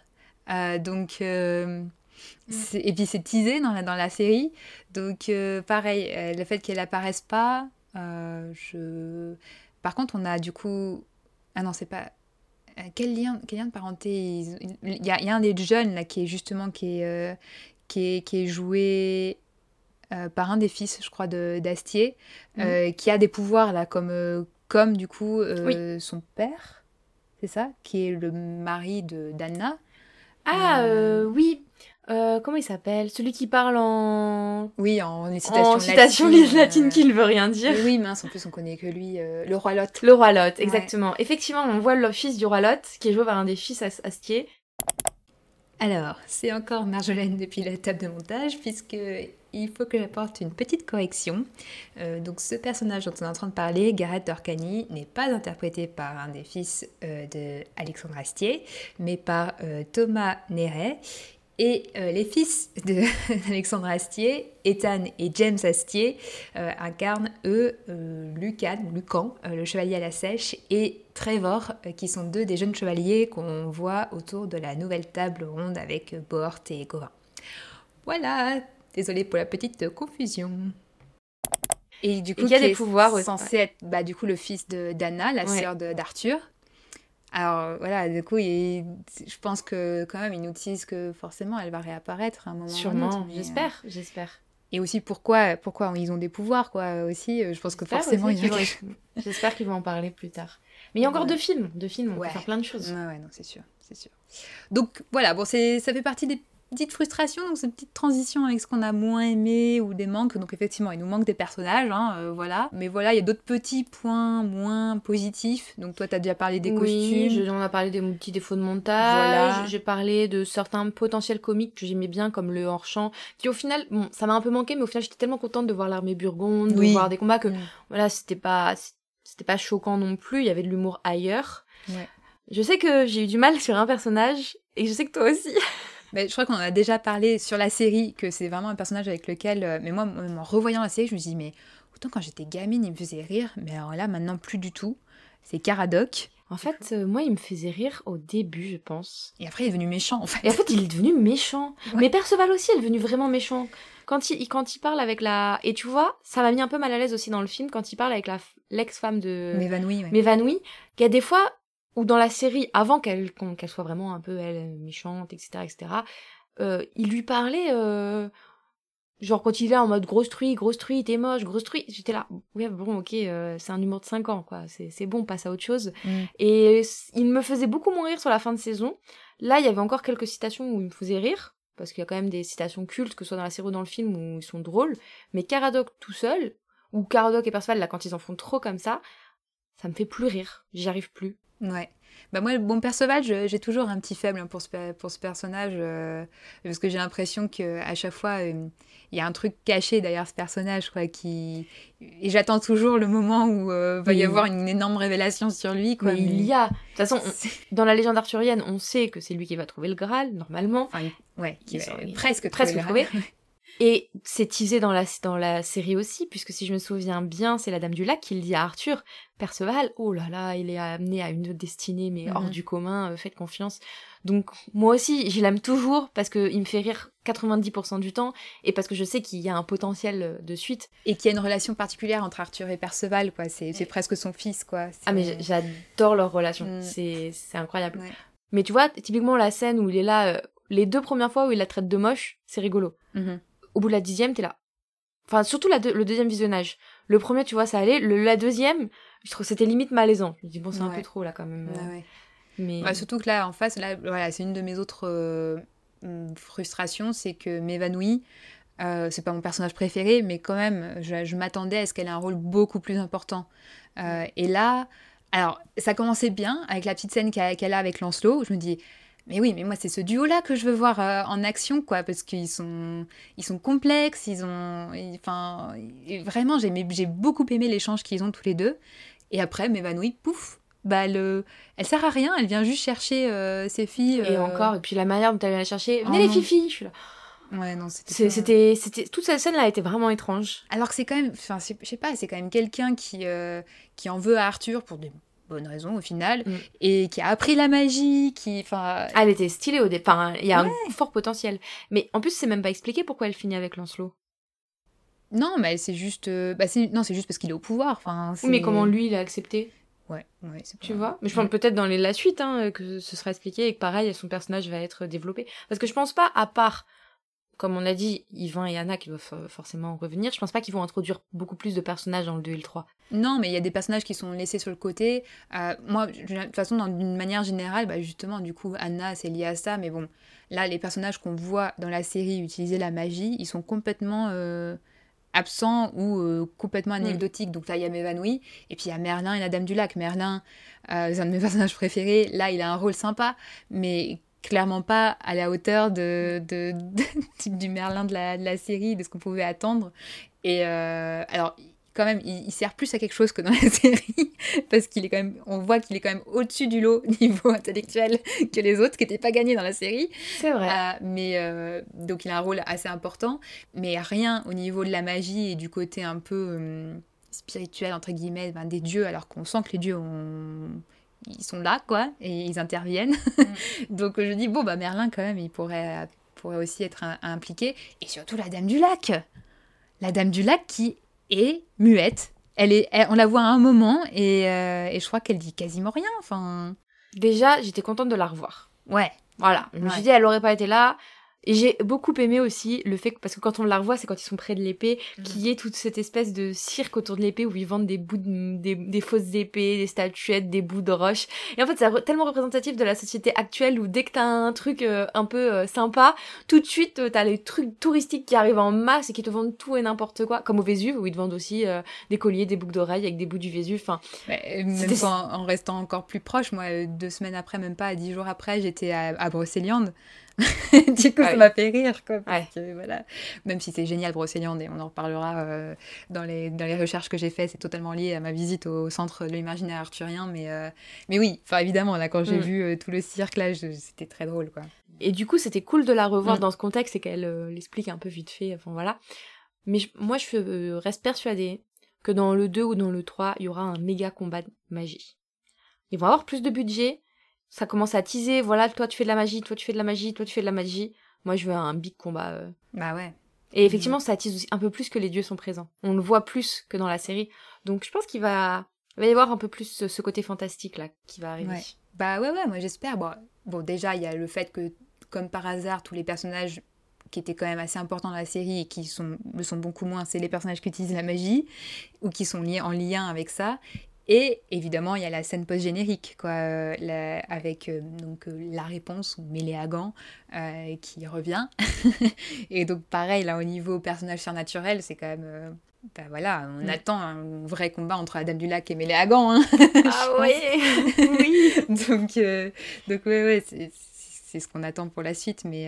Speaker 2: Euh, donc. C'est- Et puis c'est teasé dans la, dans la série. Donc euh, pareil, euh, le fait qu'elle apparaisse pas, euh, je... Par contre, on a du coup... Ah non, c'est pas... Quel lien, quel lien de parenté Il y a, il y a un des jeunes là qui est justement qui est, qui est, qui est joué par un des fils, je crois, de d'Astier, euh, qui a des pouvoirs là, comme, comme du coup son père, c'est ça, qui est le mari de d'Anna.
Speaker 1: Ah,
Speaker 2: euh,
Speaker 1: oui. Euh, comment il s'appelle? Celui qui parle en...
Speaker 2: Oui, en citation
Speaker 1: en citation
Speaker 2: latine,
Speaker 1: latine
Speaker 2: euh,
Speaker 1: qui ne veut rien dire.
Speaker 2: Oui, mince, en plus on connaît que lui, euh, le roi Lot.
Speaker 1: Le roi Lot, exactement. Effectivement, on voit le fils du roi Lot, qui est joué par un des fils As- Astier.
Speaker 2: Alors, c'est encore Marjolaine depuis la table de montage, puisque il faut que j'apporte une petite correction. Euh, donc, ce personnage dont on est en train de parler, Gareth Dorcani, n'est pas interprété par un des fils euh, de Alexandre Astier, mais par euh, Thomas Néret. Et euh, les fils d'Alexandre Astier, Ethan et James Astier, euh, incarnent eux euh, Lucan, Lucan, le chevalier à la sèche, et Trevor, qui sont deux des jeunes chevaliers qu'on voit autour de la nouvelle table ronde avec Bohort et Gauvin. Voilà, désolée pour la petite confusion. Et du coup,
Speaker 1: Et qui a des pouvoirs aussi,
Speaker 2: censé être bah, du coup le fils d'Anna, la
Speaker 1: Ouais.
Speaker 2: sœur d'Arthur. Alors voilà, du coup, il- je pense que quand même, il nous tease que forcément, elle va réapparaître à un moment
Speaker 1: Sûrement,
Speaker 2: euh,
Speaker 1: j'espère, j'espère.
Speaker 2: Et aussi pourquoi, pourquoi ils ont des pouvoirs, quoi, aussi. euh, Je pense que
Speaker 1: J'espère
Speaker 2: forcément, il y a
Speaker 1: J'espère qu'ils vont en parler plus tard. Mais il y a encore
Speaker 2: Ouais.
Speaker 1: deux films, deux films, on
Speaker 2: Ouais.
Speaker 1: peut faire plein de choses.
Speaker 2: Ouais, ouais, non, c'est sûr, c'est sûr. Donc voilà, bon, ça fait partie des petites frustrations, donc cette petite transition avec ce qu'on a moins aimé ou des manques. Donc effectivement, il nous manque des personnages, hein, euh, voilà. Mais voilà, il y a d'autres petits points moins positifs. Donc toi, t'as déjà parlé des
Speaker 1: oui,
Speaker 2: costumes.
Speaker 1: je- on a parlé des petits défauts de montage,
Speaker 2: Voilà.
Speaker 1: j'ai parlé de certains potentiels comiques que j'aimais bien, comme le hors-champ, qui au final, bon, ça m'a un peu manqué, mais au final, j'étais tellement contente de voir l'armée burgonde,
Speaker 2: Oui.
Speaker 1: de voir des combats que,
Speaker 2: Mm.
Speaker 1: voilà, c'était pas, c'était pas choquant non plus, il y avait de l'humour ailleurs.
Speaker 2: Ouais.
Speaker 1: Je sais que j'ai eu du mal sur un personnage, et je sais que toi aussi.
Speaker 2: Mais je crois qu'on en a déjà parlé sur la série, que c'est vraiment un personnage avec lequel. euh, mais moi, même en revoyant la série, je me dis, mais autant quand j'étais gamine, il me faisait rire, mais alors là, maintenant, plus du tout. C'est Caradoc.
Speaker 1: En fait, euh, moi, il me faisait rire au début, je pense.
Speaker 2: Et après, il est devenu méchant, en fait.
Speaker 1: Et en fait, il est devenu méchant.
Speaker 2: Ouais.
Speaker 1: Mais Perceval aussi est devenu vraiment méchant. Quand il, quand il parle avec la... Et tu vois, ça m'a mis un peu mal à l'aise aussi dans le film, quand il parle avec la l'ex-femme de
Speaker 2: M'évanouit, ouais.
Speaker 1: Mévanouie, qu'il y a des fois, ou dans la série, avant qu'elle soit vraiment un peu, elle, méchante, etc., etc., euh, il lui parlait... euh, Genre quand il est en mode grosse truie, grosse truie, t'es moche, grosse truie, j'étais là, ouais bon ok, euh, c'est un humour de 5 ans quoi, c'est bon, passe à autre chose.
Speaker 2: Mm.
Speaker 1: Et il me faisait beaucoup moins rire sur la fin de saison. Là, il y avait encore quelques citations où il me faisait rire, parce qu'il y a quand même des citations cultes, que ce soit dans la série ou dans le film, où ils sont drôles. Mais Caradoc tout seul, ou Caradoc et Perceval, là, quand ils en font trop comme ça, ça me fait plus rire. J'y arrive plus.
Speaker 2: Ouais. Bah moi, bon, Perceval, je- j'ai toujours un petit faible hein, pour ce, pour ce personnage, euh, parce que j'ai l'impression qu'à chaque fois, euh, il y a un truc caché derrière ce personnage, quoi, qui... Et j'attends toujours le moment où euh, va y avoir une énorme révélation sur lui, quoi.
Speaker 1: mais il y a. De toute façon, on- dans la légende arthurienne, on sait que c'est lui qui va trouver le Graal, normalement.
Speaker 2: Enfin, ouais, qui va presque
Speaker 1: presque
Speaker 2: trouvé, là.
Speaker 1: Et c'est teasé dans la, dans la série aussi, puisque si je me souviens bien, c'est la Dame du Lac qui le dit à Arthur. Perceval, oh là là, il est amené à une destinée, mais hors
Speaker 2: Mhm.
Speaker 1: du commun, euh, faites confiance. Donc moi aussi, je l'aime toujours parce qu'il me fait rire 90% du temps et parce que je sais qu'il y a un potentiel euh, de suite.
Speaker 2: Et qu'il y a une relation particulière entre Arthur et Perceval, quoi. C'est c'est presque son fils, quoi.
Speaker 1: Ah mais j'adore leur relation,
Speaker 2: Mm.
Speaker 1: c'est c'est incroyable.
Speaker 2: Ouais.
Speaker 1: Mais tu vois, typiquement la scène où il est là, euh, les deux premières fois où il la traite de moche, c'est rigolo.
Speaker 2: Mhm.
Speaker 1: Au bout de la dixième, t'es là. Enfin, surtout la le deuxième visionnage. Le premier, tu vois, ça allait. Le, la deuxième, je trouve que c'était limite malaisant. Je me dis, bon, c'est un peu trop là quand même.
Speaker 2: Ouais,
Speaker 1: euh,
Speaker 2: ouais.
Speaker 1: Mais
Speaker 2: Bah, surtout que là, en face, là, voilà, c'est une de mes autres euh, hum, frustrations, c'est que m'évanouit. Euh, c'est pas mon personnage préféré, mais quand même, je, je m'attendais à ce qu'elle ait un rôle beaucoup plus important. Euh, et là, alors, ça commençait bien avec la petite scène qu'elle a avec Lancelot. où Je me dis, mais oui, mais moi, c'est ce duo-là que je veux voir euh, en action, quoi, parce qu'ils sont, ils sont complexes, ils ont, enfin, vraiment, j'ai beaucoup aimé l'échange qu'ils ont tous les deux. Et après, m'évanouit, pouf, bah, elle, euh, elle sert à rien, elle vient juste chercher euh, ses filles.
Speaker 1: Et
Speaker 2: euh,
Speaker 1: encore, et puis la manière dont elle vient la chercher. Venez
Speaker 2: Oh
Speaker 1: les filles Je suis là.
Speaker 2: Ouais, non, c'était.
Speaker 1: C'était, c'était, toute cette scène-là était vraiment étrange.
Speaker 2: Alors que c'est quand même, enfin, je sais pas, c'est quand même quelqu'un qui, qui en veut à Arthur pour des bonnes raisons au final,
Speaker 1: Mm.
Speaker 2: et qui a appris la magie, qui, enfin,
Speaker 1: Ah, Elle était stylée au départ. Il y a un fort potentiel. Mais en plus, c'est même pas expliqué pourquoi elle finit avec Lancelot.
Speaker 2: non, mais c'est juste, euh, bah, non, c'est juste parce qu'il est au pouvoir, enfin.
Speaker 1: Oui, mais comment lui, il a accepté?
Speaker 2: Ouais, ouais, c'est
Speaker 1: Tu vois? Mais je pense peut-être dans les, la suite hein, que ce sera expliqué et que pareil, son personnage va être développé. Parce que je pense pas, à part, comme on l'a dit, Yvain et Anna qui doivent euh, forcément revenir, je pense pas qu'ils vont introduire beaucoup plus de personnages dans le 2 et le 3.
Speaker 2: Non, mais il y a des personnages qui sont laissés sur le côté. Euh, moi, de toute façon, dans- d'une manière générale, bah, justement, du coup, Anna, c'est lié à ça. Mais bon, là, les personnages qu'on voit dans la série utiliser la magie, ils sont complètement euh, absents ou euh, complètement anecdotiques. Donc là, il y a M'évanouie. Et puis, il y a Merlin et la Dame du Lac. Merlin, c'est un de mes personnages préférés. Là, il a un rôle sympa, mais clairement pas à la hauteur de, de- de- du Merlin de la, de la série, de ce qu'on pouvait attendre. Et euh, alors, quand même, il, il sert plus à quelque chose que dans la série, parce qu'il est quand même, on voit qu'il est quand même au-dessus du lot niveau intellectuel que les autres, qui n'étaient pas gagnés dans la série.
Speaker 1: C'est vrai.
Speaker 2: Euh, mais euh, donc il a un rôle assez important, mais rien au niveau de la magie et du côté un peu euh, spirituel entre guillemets ben, des dieux, alors qu'on sent que les dieux ont ils sont là quoi et ils interviennent. donc je dis bon bah Merlin quand même il pourrait pourrait aussi être un- impliqué et surtout la Dame du Lac, la Dame du Lac qui est muette. Elle est, elle- on la voit à un moment et, euh, et je crois qu'elle dit quasiment rien. Enfin,
Speaker 1: Déjà, j'étais contente de la revoir.
Speaker 2: ouais.
Speaker 1: Voilà. Je me suis dit, elle aurait pas été là. Et j'ai beaucoup aimé aussi le fait que, parce que quand on la revoit, c'est quand ils sont près de l'épée,
Speaker 2: Mhm.
Speaker 1: qu'il y ait toute cette espèce de cirque autour de l'épée où ils vendent des bouts de- des, des fausses épées, des statuettes, des bouts de roche. Et en fait, c'est re- tellement représentatif de la société actuelle où dès que t'as un truc euh, un peu euh, sympa, tout de suite, euh, t'as les trucs touristiques qui arrivent en masse et qui te vendent tout et n'importe quoi. Comme au Vésuve où ils te vendent aussi des colliers, des boucles d'oreilles avec des bouts du Vésuve. Enfin,
Speaker 2: Ouais, même
Speaker 1: C'était-
Speaker 2: en, en restant encore plus proche, moi, deux semaines après, même pas, dix jours après, j'étais à, à Brocéliande. du coup, ça m'a fait rire, quoi. parce
Speaker 1: Ouais.
Speaker 2: que, voilà. Même si c'est génial, Brocéliande, et on en reparlera euh, dans, les, dans les recherches que j'ai faites, c'est totalement lié à ma visite au centre de l'imaginaire arthurien. Mais, euh, mais oui, enfin, évidemment, là, quand j'ai
Speaker 1: Mm.
Speaker 2: vu euh, tout le cirque, là, c'était très drôle, quoi.
Speaker 1: Et du coup, c'était cool de la revoir
Speaker 2: Mm.
Speaker 1: dans ce contexte et qu'elle l'explique un peu vite fait. Enfin voilà. Mais je- moi, je reste persuadée que dans le 2 ou dans le 3, il y aura un méga combat de magie. Ils vont avoir plus de budget. Ça commence à teaser. Voilà, toi tu fais de la magie, toi tu fais de la magie, toi tu fais de la magie. Moi, je veux un big combat. euh.
Speaker 2: Bah ouais.
Speaker 1: Et effectivement, ça tease aussi un peu plus que les dieux sont présents. On le voit plus que dans la série. Donc, je pense qu'il va, va y avoir un peu plus ce, ce côté fantastique là qui va arriver.
Speaker 2: Ouais. Bah ouais, ouais, moi j'espère. Bon, bon, déjà, il y a le fait que, comme par hasard, tous les personnages qui étaient quand même assez importants dans la série et qui sont, le sont beaucoup moins, c'est les personnages qui utilisent la magie ou qui sont liés en lien avec ça. Et évidemment, il y a la scène post-générique, quoi, euh, la- avec euh, donc, euh, la réponse, ou Méléagan, qui revient. et donc, pareil, là, au niveau personnage surnaturel, c'est quand même. bah voilà, on
Speaker 1: Mm.
Speaker 2: attend un vrai combat entre la Dame du Lac et Méléagan. Hein,
Speaker 1: Ah oui, oui.
Speaker 2: donc, donc ouais, ouais, c'est c'est ce qu'on attend pour la suite. Mais,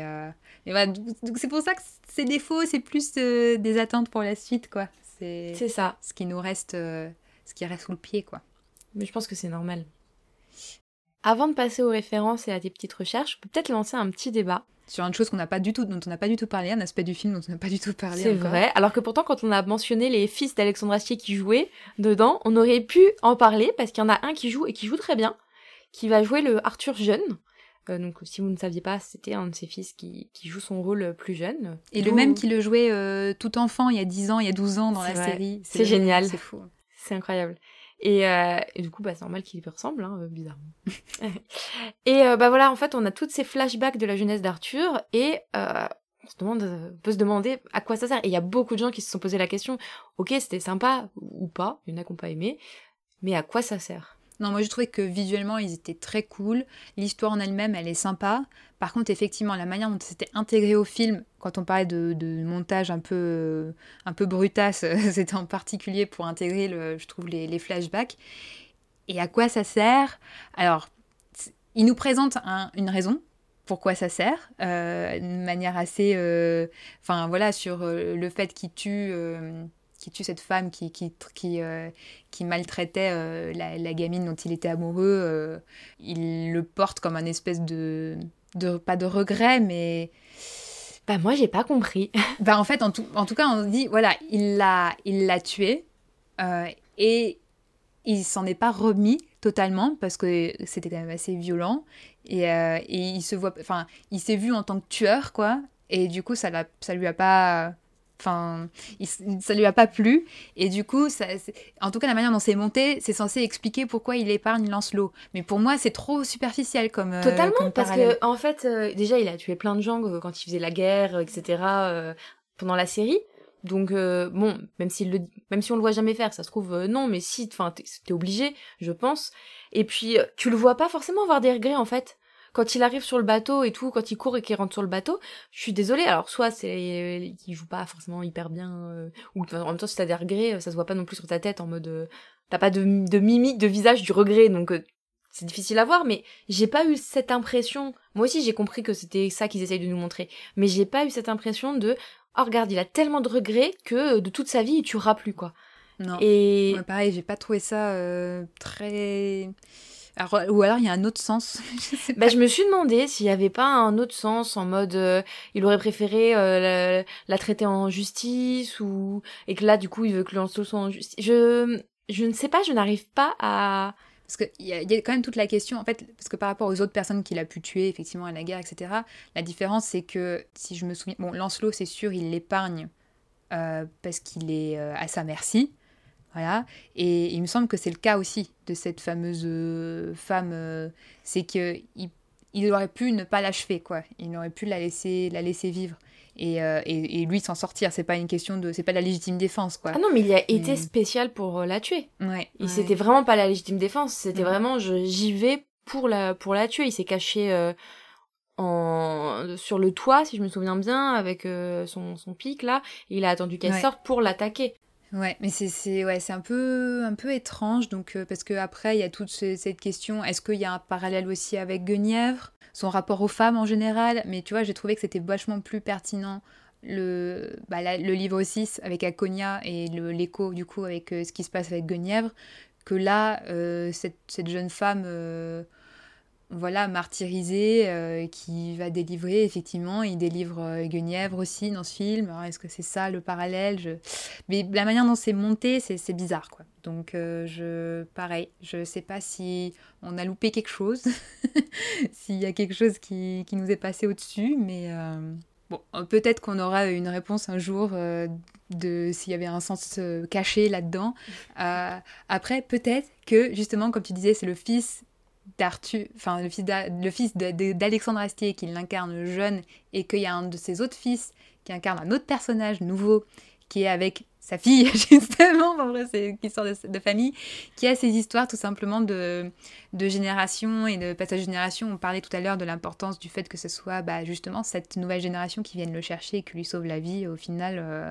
Speaker 2: mais voilà, donc c'est pour ça que ces défauts, c'est plus des attentes pour la suite, quoi. C'est
Speaker 1: C'est ça.
Speaker 2: ce qui nous reste, ce qui reste sous le pied, quoi.
Speaker 1: Mais je pense que c'est normal. Avant de passer aux références et à tes petites recherches, on peut peut-être lancer un petit débat.
Speaker 2: Sur une chose qu'on n'a pas du tout, dont on n'a pas du tout parlé, un aspect du film dont on n'a pas du tout parlé.
Speaker 1: C'est vrai. Alors que pourtant, quand on a mentionné les fils d'Alexandre Astier qui jouaient dedans, on aurait pu en parler parce qu'il y en a un qui joue et qui joue très bien, qui va jouer le Arthur jeune. Euh, donc, si vous ne saviez pas, c'était un de ses fils qui, qui joue son rôle plus jeune.
Speaker 2: Et le même qui le jouait euh, tout enfant, il y a 10 ans, il y a 12 ans dans
Speaker 1: C'est
Speaker 2: la
Speaker 1: vrai.
Speaker 2: série.
Speaker 1: C'est génial.
Speaker 2: C'est fou.
Speaker 1: C'est incroyable. Et, euh, du coup, bah, c'est normal qu'il lui ressemble, hein, euh, bizarrement. et euh, bah voilà, en fait, on a tous ces flashbacks de la jeunesse d'Arthur et on demande, peut se demander à quoi ça sert. Et il y a beaucoup de gens qui se sont posé la question, ok, c'était sympa ou pas, il y en a qui n'ont pas aimé, mais à quoi ça sert?
Speaker 2: Non, moi je trouvais que visuellement ils étaient très cool. L'histoire en elle-même, elle est sympa. Par contre, effectivement, la manière dont c'était intégré au film, quand on parlait de, montage un peu, un peu brutasse, c'était en particulier pour intégrer, je trouve, les, flashbacks. Et à quoi ça sert? Alors, il nous présente une raison pourquoi ça sert, euh, d'une manière assez, euh, enfin voilà, sur euh, le fait qu'il tue qui tue cette femme qui, qui, qui, euh, qui maltraitait euh, la, gamine dont il était amoureux, euh, il le porte comme un espèce de, de pas de regret, mais...
Speaker 1: Bah moi j'ai pas compris.
Speaker 2: bah en fait en tout, en tout cas on dit voilà il l'a il l'a tué et il s'en est pas remis totalement parce que c'était quand même assez violent et, et il se voit enfin il s'est vu en tant que tueur quoi et du coup ça ça lui a pas Enfin, ça lui a pas plu. Et du coup, ça, en tout cas, la manière dont c'est monté, c'est censé expliquer pourquoi il épargne Lancelot. Mais pour moi, c'est trop superficiel comme.
Speaker 1: Euh, Totalement, parce que en fait, euh, déjà, il a tué plein de gens euh, quand il faisait la guerre, etc. pendant la série. Donc bon, même s'il le, même si on le voit jamais faire, ça se trouve non, mais si, enfin, t'es obligé, je pense. Et puis tu le vois pas forcément avoir des regrets en fait quand il arrive sur le bateau et tout, quand il court et qu'il rentre sur le bateau, je suis désolée. Alors soit c'est qu'il joue pas forcément hyper bien, euh, ou en même temps si t'as des regrets, ça se voit pas non plus sur ta tête en mode euh, t'as pas de, de mimique, de visage du regret, donc euh, c'est difficile à voir. Mais j'ai pas eu cette impression. Moi aussi j'ai compris que c'était ça qu'ils essayent de nous montrer, mais j'ai pas eu cette impression de oh regarde il a tellement de regrets que de toute sa vie il tuera plus quoi.
Speaker 2: Non. Et pareil j'ai pas trouvé ça très ou alors il y a un autre sens.
Speaker 1: je, bah, je me suis demandé s'il n'y avait pas un autre sens en mode euh, il aurait préféré euh, la, traiter en justice ou et que là du coup il veut que Lancelot soit en justice. Je je ne sais pas, je n'arrive pas à
Speaker 2: parce qu'il y, a, y a quand même toute la question, en fait, parce que par rapport aux autres personnes qu'il a pu tuer, effectivement, à la guerre, etc., la différence, c'est que, si je me souviens, bon, Lancelot, c'est sûr, il l'épargne euh, parce qu'il est à sa merci, voilà. Et il me semble que c'est le cas aussi de cette fameuse euh, femme. Euh, c'est qu'il il aurait pu ne pas l'achever, quoi. Il aurait pu la laisser, la laisser vivre. Et, euh, et, lui s'en sortir. C'est pas une question de. C'est pas la légitime défense, quoi.
Speaker 1: Ah non, mais il a été spécial pour la tuer.
Speaker 2: Ouais.
Speaker 1: Il C'était vraiment pas la légitime défense. C'était vraiment j'y vais pour la, pour la tuer. Il s'est caché. En... sur le toit, si je me souviens bien, avec son, son pic là, il a attendu qu'elle sorte pour l'attaquer.
Speaker 2: Ouais, mais c'est ouais, un peu étrange donc euh, parce que après il y a toute cette question est-ce qu'il y a un parallèle aussi avec Guenièvre, son rapport aux femmes en général, mais tu vois, j'ai trouvé que c'était vachement plus pertinent le, bah, livre 6 avec Aconia et l'écho du coup avec euh, ce qui se passe avec Guenièvre que là euh, cette, cette, jeune femme voilà, martyrisé, euh, qui va délivrer, effectivement, il délivre euh, Guenièvre aussi dans ce film. Est-ce que c'est ça le parallèle? Mais la manière dont c'est monté, c'est bizarre, quoi. Donc, euh, je, pareil, je sais pas si on a loupé quelque chose, s'il y a quelque chose qui, qui nous est passé au-dessus, mais bon, peut-être qu'on aura une réponse un jour de s'il y avait un sens caché là-dedans. après, peut-être que, justement, comme tu disais, c'est le fils d'Arthur, enfin le fils d'Alexandre Astier qui l'incarne jeune et qu'il y a un de ses autres fils qui incarne un autre personnage nouveau qui est avec sa fille justement, en vrai c'est une histoire de, famille, qui a ces histoires tout simplement de, de génération et de passage de génération. On parlait tout à l'heure de l'importance du fait que ce soit bah, justement cette nouvelle génération qui vienne le chercher et qui lui sauve la vie au final. Euh,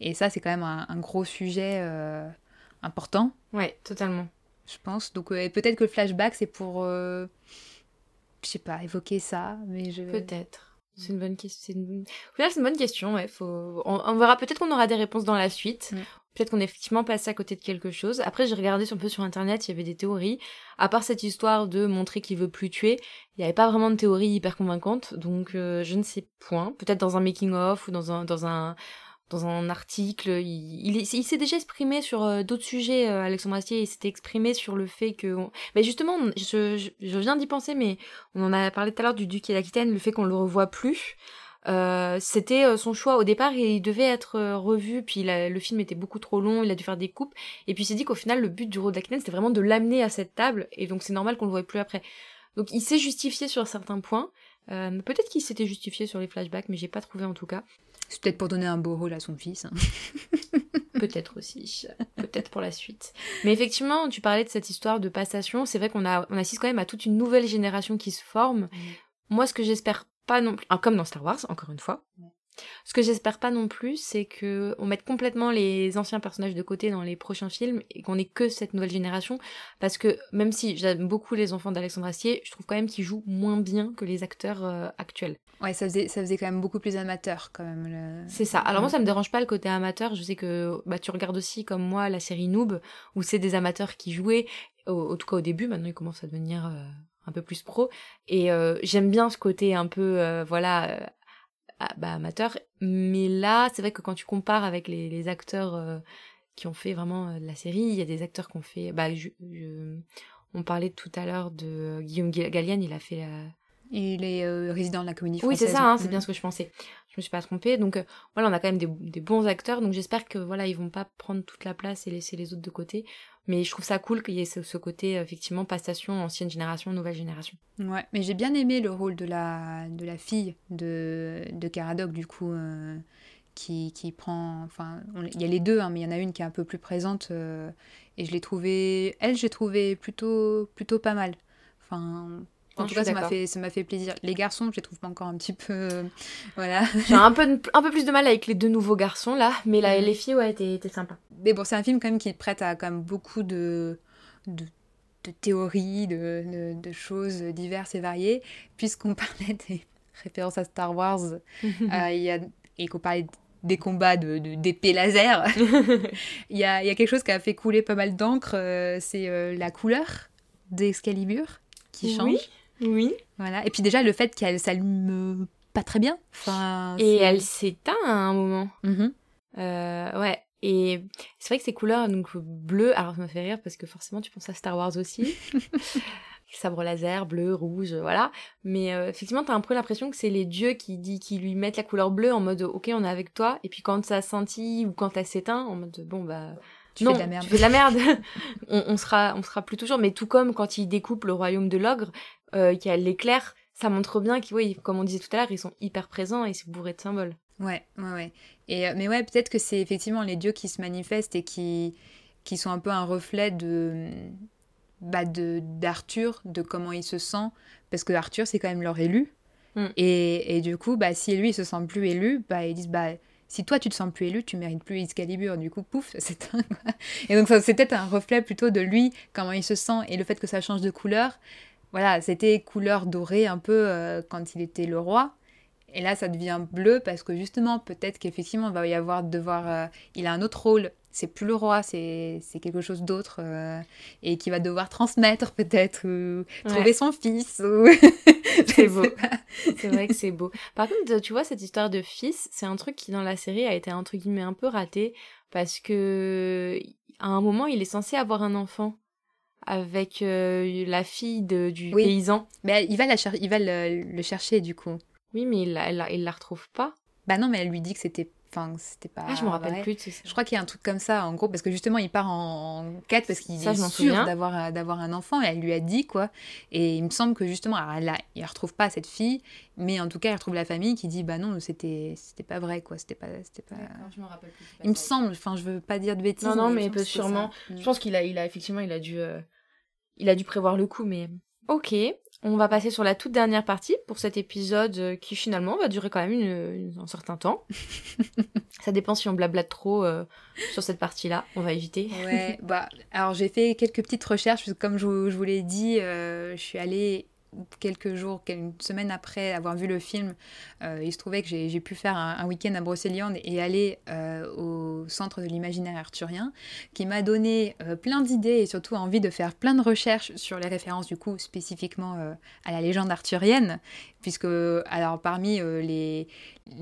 Speaker 2: et ça c'est quand même un, gros sujet euh, important.
Speaker 1: Ouais, totalement
Speaker 2: je pense. Donc euh, peut-être que le flashback, c'est pour, euh, je sais pas, évoquer ça, mais je...
Speaker 1: Peut-être. C'est une bonne question. C'est une... c'est une bonne question. Ouais. Faut... On, verra. Peut-être qu'on aura des réponses dans la suite. Mm. Peut-être qu'on est effectivement passé à côté de quelque chose. Après, j'ai regardé un peu sur internet, il y avait des théories. À part cette histoire de montrer qu'il veut plus tuer, il n'y avait pas vraiment de théorie hyper convaincante. Donc, euh, je ne sais point. Peut-être dans un making of ou dans un dans un dans un article. Il, s'est déjà exprimé sur euh, d'autres sujets, euh, Alexandre Astier. Il s'était exprimé sur le fait que. Mais justement, je, viens d'y penser, mais on en a parlé tout à l'heure du Duc et l'Aquitaine, le fait qu'on le revoit plus. Euh, c'était son choix au départ il devait être revu puis le film était beaucoup trop long il a dû faire des coupes et puis il s'est dit qu'au final le but du rôle d'Aquitaine c'était vraiment de l'amener à cette table et donc c'est normal qu'on le voit plus après donc il s'est justifié sur certains points peut-être qu'il s'était justifié sur les flashbacks, mais j'ai pas trouvé en tout cas.
Speaker 2: C'est peut-être pour donner un beau rôle à son fils. hein.
Speaker 1: Peut-être aussi. Peut-être pour la suite. Mais effectivement, tu parlais de cette histoire de passation. C'est vrai qu'on a, on assiste quand même à toute une nouvelle génération qui se forme. Moi, ce que j'espère pas non plus, ah, comme dans Star Wars, encore une fois. Ce que j'espère pas non plus, c'est que on mette complètement les anciens personnages de côté dans les prochains films et qu'on ait que cette nouvelle génération. Parce que même si j'aime beaucoup les enfants d'Alexandre Astier, je trouve quand même qu'ils jouent moins bien que les acteurs euh, actuels.
Speaker 2: Ouais, ça faisait, ça faisait quand même beaucoup plus amateur, quand même. le-
Speaker 1: C'est ça. Alors moi, ça me dérange pas le côté amateur. Je sais que bah, tu regardes aussi, comme moi, la série Noob, où c'est des amateurs qui jouaient, au, en tout cas au début. Maintenant, ils commencent à devenir euh, un peu plus pro. Et euh, j'aime bien ce côté un peu, euh, voilà, bah, amateur. Mais là, c'est vrai que quand tu compares avec les, les acteurs euh, qui ont fait vraiment euh, de la série, il y a des acteurs qui ont fait... Bah, je- je- on parlait tout à l'heure de euh, Guillaume Gallienne, il a fait la,
Speaker 2: Il est euh, résident de la comédie
Speaker 1: oui,
Speaker 2: française.
Speaker 1: c'est ça, hein, c'est
Speaker 2: Mm.
Speaker 1: bien ce que je pensais. Je me suis pas trompée. Donc euh, voilà, on a quand même des, des bons acteurs. Donc j'espère que voilà, ils vont pas prendre toute la place et laisser les autres de côté. Mais je trouve ça cool qu'il y ait ce, ce côté, effectivement, passation, ancienne génération, nouvelle génération.
Speaker 2: Ouais, mais j'ai bien aimé le rôle de la, de la fille de, de Caradoc, du coup, euh, qui, qui prend... Enfin, il y a les deux, hein, mais il y en a une qui est un peu plus présente, euh, et je l'ai trouvée... Elle, j'ai trouvé plutôt, plutôt pas mal. Enfin... En
Speaker 1: Non,
Speaker 2: tout cas, ça m'a fait, ça m'a fait plaisir. Les garçons, je les trouve pas encore un petit peu... euh, voilà.
Speaker 1: J'ai un peu, un peu plus de mal avec les deux nouveaux garçons là, mais là,
Speaker 2: Mhm.
Speaker 1: les filles, ouais, t'es sympa.
Speaker 2: Mais bon, c'est un film quand même qui prête à quand même beaucoup de, de, de théories, de, de, de choses diverses et variées. Puisqu'on parlait des références à Star Wars euh, y a, et qu'on parlait des combats de, d'épées laser, il y a, y a quelque chose qui a fait couler pas mal d'encre, euh, c'est euh, la couleur d'Excalibur qui change.
Speaker 1: Oui, oui.
Speaker 2: Voilà. Et puis déjà le fait qu'elle s'allume pas très bien. Enfin,
Speaker 1: Et elle s'éteint à un moment.
Speaker 2: Mhm.
Speaker 1: Euh, ouais. Et c'est vrai que ces couleurs, donc bleu, alors ça m'a fait rire parce que forcément tu penses à Star Wars aussi. Sabre laser, bleu, rouge, voilà. Mais euh, effectivement, t'as un peu l'impression que c'est les dieux qui, dit, qui lui mettent la couleur bleue en mode ok, on est avec toi. Et puis quand ça scintille ou quand elle s'éteint, en mode bon bah.
Speaker 2: Tu
Speaker 1: non,
Speaker 2: fais de la merde.
Speaker 1: Tu fais de la merde. on, on sera, on sera plus toujours. Mais tout comme quand il découpe le royaume de l'ogre, qu'il y a l'éclair, ça montre bien qu'ils, oui, comme on disait tout à l'heure, ils sont hyper présents et c'est bourré de symboles.
Speaker 2: Ouais, ouais, ouais. Et, euh, mais ouais, peut-être que c'est effectivement les dieux qui se manifestent et qui, qui sont un peu un reflet de bah de d'Arthur, de comment il se sent, parce que Arthur c'est quand même leur élu.
Speaker 1: Mm.
Speaker 2: Et, et du coup, bah si lui il se sent plus élu, bah ils disent bah si toi tu te sens plus élu, tu mérites plus Excalibur. Du coup, pouf, c'est un... Et donc ça, c'est peut-être un reflet plutôt de lui, comment il se sent et le fait que ça change de couleur. Voilà, c'était couleur dorée un peu euh, quand il était le roi. Et là, ça devient bleu parce que justement, peut-être qu'effectivement, il va y avoir devoir. euh, il a un autre rôle. C'est plus le roi, c'est c'est quelque chose d'autre. euh, et qui va devoir transmettre, peut-être, ou trouver son fils. Ou...
Speaker 1: C'est beau. C'est vrai que c'est beau. Par contre, tu vois, cette histoire de fils, c'est un truc qui dans la série a été entre guillemets un peu raté parce que à un moment, il est censé avoir un enfant avec euh, la fille de- du
Speaker 2: Oui.
Speaker 1: paysan.
Speaker 2: Mais il va, la cher- il va le, le chercher, du coup.
Speaker 1: Oui, mais il la, elle la- il la retrouve pas.
Speaker 2: Bah non, mais elle lui dit que c'était. Enfin, c'était pas.
Speaker 1: Ah, je me rappelle
Speaker 2: vrai.
Speaker 1: plus de
Speaker 2: Je crois qu'il y a un truc comme ça, en gros, parce que justement, il part en, en quête parce qu'il est sûr d'avoir euh, d'avoir un enfant, et elle lui a dit, quoi. Et il me semble que justement, alors, a- il retrouve pas cette fille, mais en tout cas, il retrouve la famille qui dit, bah non, c'était c'était pas vrai, quoi. C'était pas. c'était pas...
Speaker 1: je me rappelle plus.
Speaker 2: Il me semble, enfin, je veux pas dire de bêtises.
Speaker 1: Non, non, mais peut- sûrement. Je pense qu'il a, il a effectivement, il a dû, euh, il a dû prévoir le coup, mais ok. On va passer sur la toute dernière partie pour cet épisode euh, qui finalement va durer quand même une- une- un certain temps. Ça dépend si on blablate trop euh, sur cette partie-là. On va éviter.
Speaker 2: Ouais, bah, alors j'ai fait quelques petites recherches, parce que comme je, vous- je vous l'ai dit, euh, je suis allée quelques jours, une semaine après avoir vu le film, euh, il se trouvait que j'ai pu faire un, week-end à Brocéliande et aller euh, au centre de l'imaginaire arthurien, qui m'a donné euh, plein d'idées et surtout envie de faire plein de recherches sur les références du coup spécifiquement à la légende arthurienne, puisque alors parmi les,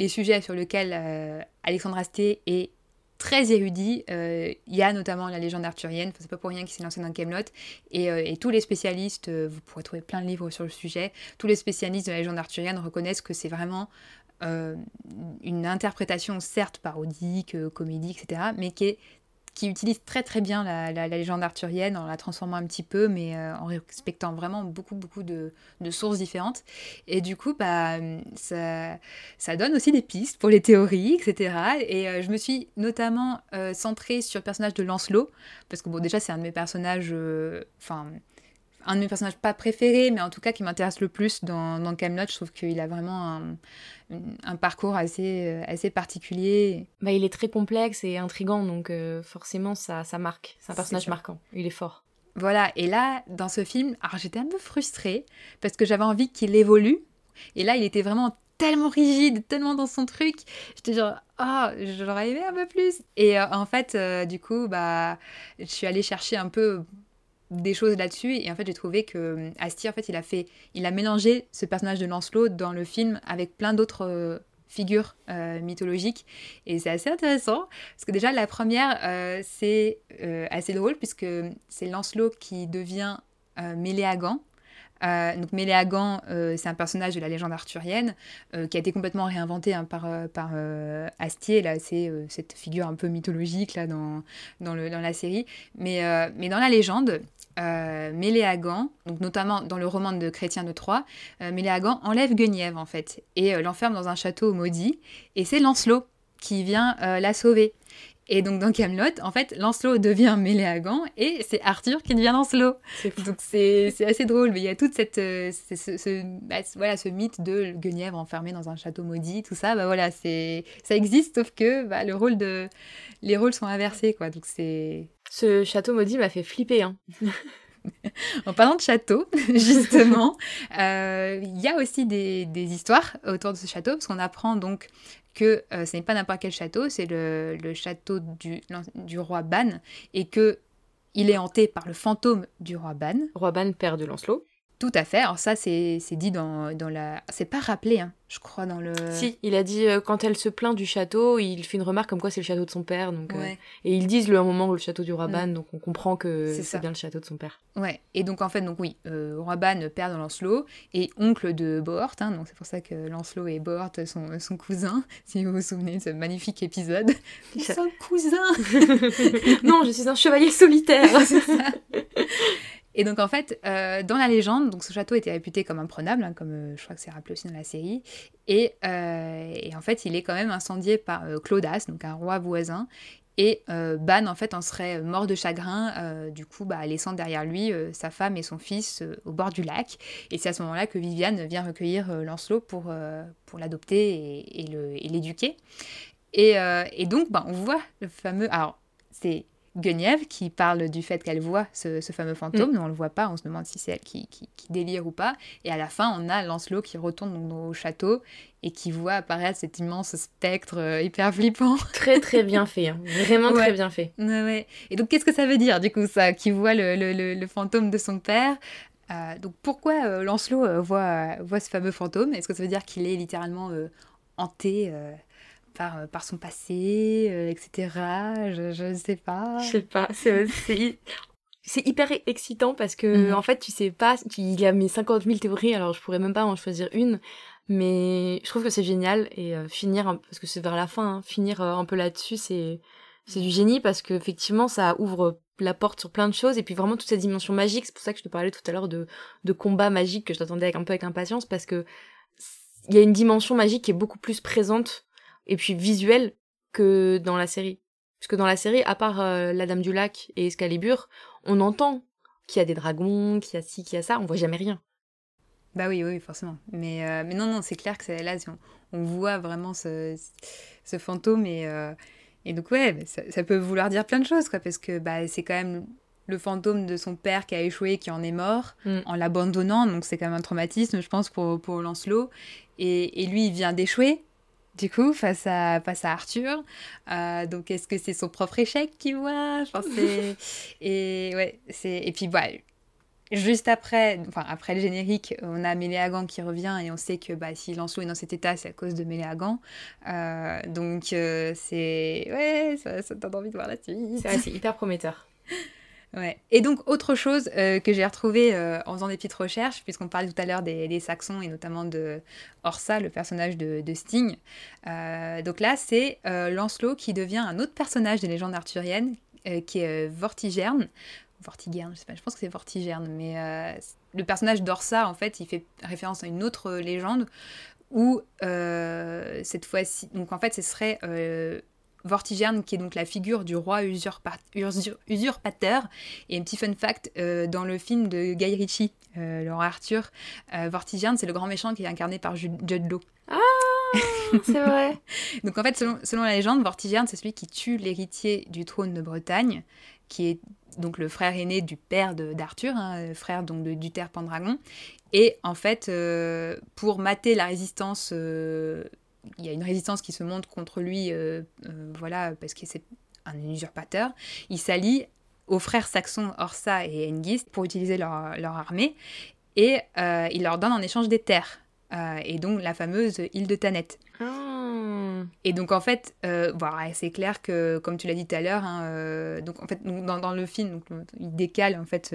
Speaker 2: sujets sur lesquels Alexandre Astier est très érudit. Il y a notamment la légende arthurienne, c'est pas pour rien qu'il s'est lancé dans Camelot. Et, euh, tous les spécialistes, euh, vous pourrez trouver plein de livres sur le sujet, tous les spécialistes de la légende arthurienne reconnaissent que c'est vraiment euh, une interprétation certes parodique, comédie, etc., mais qui est qui utilise très très bien la, légende arthurienne en la transformant un petit peu, mais euh, en respectant vraiment beaucoup beaucoup de, sources différentes. Et du coup, bah, ça, ça donne aussi des pistes pour les théories, etc. Et euh, je me suis notamment euh, centrée sur le personnage de Lancelot, parce que bon, déjà c'est un de mes personnages, enfin un de mes personnages pas préférés, mais en tout cas qui m'intéresse le plus dans, dans Camelot. Je trouve qu'il a vraiment un, un, parcours assez, euh, assez particulier.
Speaker 1: Bah, il est très complexe et intrigant, donc euh, forcément ça, ça marque. C'est un personnage marquant. Il est fort.
Speaker 2: Voilà, et là, dans ce film, alors j'étais un peu frustrée parce que j'avais envie qu'il évolue. Et là, il était vraiment tellement rigide, tellement dans son truc. J'étais genre, ah, oh, j'aurais aimé un peu plus. Et euh, en fait, du coup, bah, je suis allée chercher un peu des choses là-dessus et en fait j'ai trouvé que euh, Astier en fait il a fait il a mélangé ce personnage de Lancelot dans le film avec plein d'autres euh, figures euh, mythologiques et c'est assez intéressant parce que déjà la première c'est assez drôle puisque c'est Lancelot qui devient Méléagant euh, donc Méléagan, euh, c'est un personnage de la légende arthurienne qui a été complètement réinventé hein, par, par Astier. Là, c'est cette figure un peu mythologique là dans, dans, le, dans la série. Mais, mais dans la légende, Méléagan, donc notamment dans le roman de Chrétien de Troyes, Méléagan enlève Guenièvre en fait et l'enferme dans un château maudit. Et c'est Lancelot qui vient la sauver. Et donc dans Camelot, en fait, Lancelot devient Méléagant et c'est Arthur qui devient Lancelot. Donc c'est assez drôle, mais il y a toute cette euh, ce, bah, voilà ce mythe de Guenièvre enfermé dans un château maudit, tout ça. Bah voilà, c'est ça existe, sauf que bah, le rôle de les rôles sont inversés quoi. Donc c'est
Speaker 1: ce château maudit m'a fait flipper. Hein.
Speaker 2: en parlant de château, justement, euh, il y a aussi des, des, histoires autour de ce château, parce qu'on apprend donc que euh, ce n'est pas n'importe quel château, c'est le, château du, du roi Ban, et que il est hanté par le fantôme du roi Ban.
Speaker 1: Roi Ban, père de Lancelot.
Speaker 2: Tout à fait. Alors ça, c'est dit dans, dans la... C'est pas rappelé, hein, je crois, dans le...
Speaker 1: Si, il a dit, euh, quand elle se plaint du château, il fait une remarque comme quoi c'est le château de son père. Donc, euh, et ils disent le un moment le château du roi Ban, donc on comprend que c'est bien le château de son père.
Speaker 2: Ouais, et donc en fait, donc oui, euh, Ban, père de Lancelot, et oncle de Bohort, hein, donc c'est pour ça que Lancelot et Bohort sont son cousin, si vous vous souvenez de ce magnifique épisode.
Speaker 1: Ils sont cousins Non, je suis un chevalier solitaire
Speaker 2: C'est ça et donc en fait, euh, dans la légende, donc ce château était réputé comme imprenable, hein, comme euh, je crois que c'est rappelé aussi dans la série. Et, euh, en fait, il est quand même incendié par Claudas, donc un roi voisin. Et Ban en fait en serait mort de chagrin, du coup bah, laissant derrière lui sa femme et son fils au bord du lac. Et c'est à ce moment-là que Viviane vient recueillir Lancelot pour, pour l'adopter et, l'éduquer. Et, et, donc bah, on voit le fameux... Alors c'est Guenièvre qui parle du fait qu'elle voit ce, fameux fantôme, mm. mais on le voit pas, on se demande si c'est elle qui, délire ou pas. Et à la fin, on a Lancelot qui retourne au château et qui voit apparaître cet immense spectre euh, hyper flippant.
Speaker 1: Très très bien fait, hein. vraiment très bien fait.
Speaker 2: Ouais, Et donc qu'est-ce que ça veut dire du coup ça, qui voit le, fantôme de son père? Euh, donc pourquoi euh, Lancelot voit, voit ce fameux fantôme? Est-ce que ça veut dire qu'il est littéralement hanté par, euh, par son passé, euh, etc. Je ne sais pas.
Speaker 1: Je sais pas. C'est hyper excitant parce que, mhm. en fait, tu sais pas, il y a mes 50 000 théories, alors je pourrais même pas en choisir une. Mais je trouve que c'est génial et euh, finir, parce que c'est vers la fin, hein, finir un peu là-dessus, c'est c'est du génie parce que effectivement ça ouvre la porte sur plein de choses et puis vraiment toute cette dimension magique. C'est pour ça que je te parlais tout à l'heure de de combat magique que je t'attendais avec un peu avec impatience parce que il y a une dimension magique qui est beaucoup plus présente et puis visuel que dans la série. Parce que dans la série, à part euh, la Dame du Lac et Excalibur, on entend qu'il y a des dragons, qu'il y a ci, qu'il y a ça, on voit jamais rien.
Speaker 2: Bah oui, oui, forcément. Mais, euh, mais non, non, c'est clair que c'est là, on, voit vraiment ce, ce fantôme et, euh, et donc ouais, ça, ça, peut vouloir dire plein de choses, quoi, parce que bah, c'est quand même le fantôme de son père qui a échoué, qui en est mort, mm. en l'abandonnant, donc c'est quand même un traumatisme, je pense, pour, pour Lancelot. Et, et lui, il vient d'échouer, du coup, face à, face à Arthur. Euh, donc, est-ce que c'est son propre échec qu'il voit? Et, ouais, et puis, bah, juste après, enfin, après le générique, on a Méléagan qui revient et on sait que bah, si Lancelot est dans cet état, c'est à cause de Méléagan. Euh, donc, euh, c'est. Ouais, ça, ça donne envie de voir la suite.
Speaker 1: C'est hyper prometteur.
Speaker 2: Et donc, autre chose euh, que j'ai retrouvé euh, en faisant des petites recherches, puisqu'on parlait tout à l'heure des, Saxons et notamment de Orsa, le personnage de, Sting. Euh, donc là, c'est Lancelot qui devient un autre personnage des légendes arthuriennes, qui est Vortigerne. Vortigerne, je sais pas, je pense que c'est Vortigerne, mais le personnage d'Orsa, en fait, il fait référence à une autre légende où cette fois-ci, donc en fait, ce serait Vortigerne, qui est donc la figure du roi usurpateur. Et un petit fun fact, euh, dans le film de Guy Ritchie, euh, le roi Arthur, euh, Vortigerne, c'est le grand méchant qui est incarné par Judd Law.
Speaker 1: Ah, c'est vrai.
Speaker 2: donc en fait, selon, la légende, Vortigerne, c'est celui qui tue l'héritier du trône de Bretagne, qui est donc le frère aîné du père d'Arthur, hein, frère donc de Duther Pendragon. Et en fait, pour mater la résistance il y a une résistance qui se montre contre lui, euh, euh, voilà, parce que c'est un usurpateur. Il s'allie aux frères saxons Orsa et Hengist pour utiliser leur, armée et euh, il leur donne en échange des terres. et donc la fameuse île de Tanet. Et donc en fait, voilà, c'est clair que, comme tu l'as dit tout à l'heure, hein, fait dans, le film, il décale en fait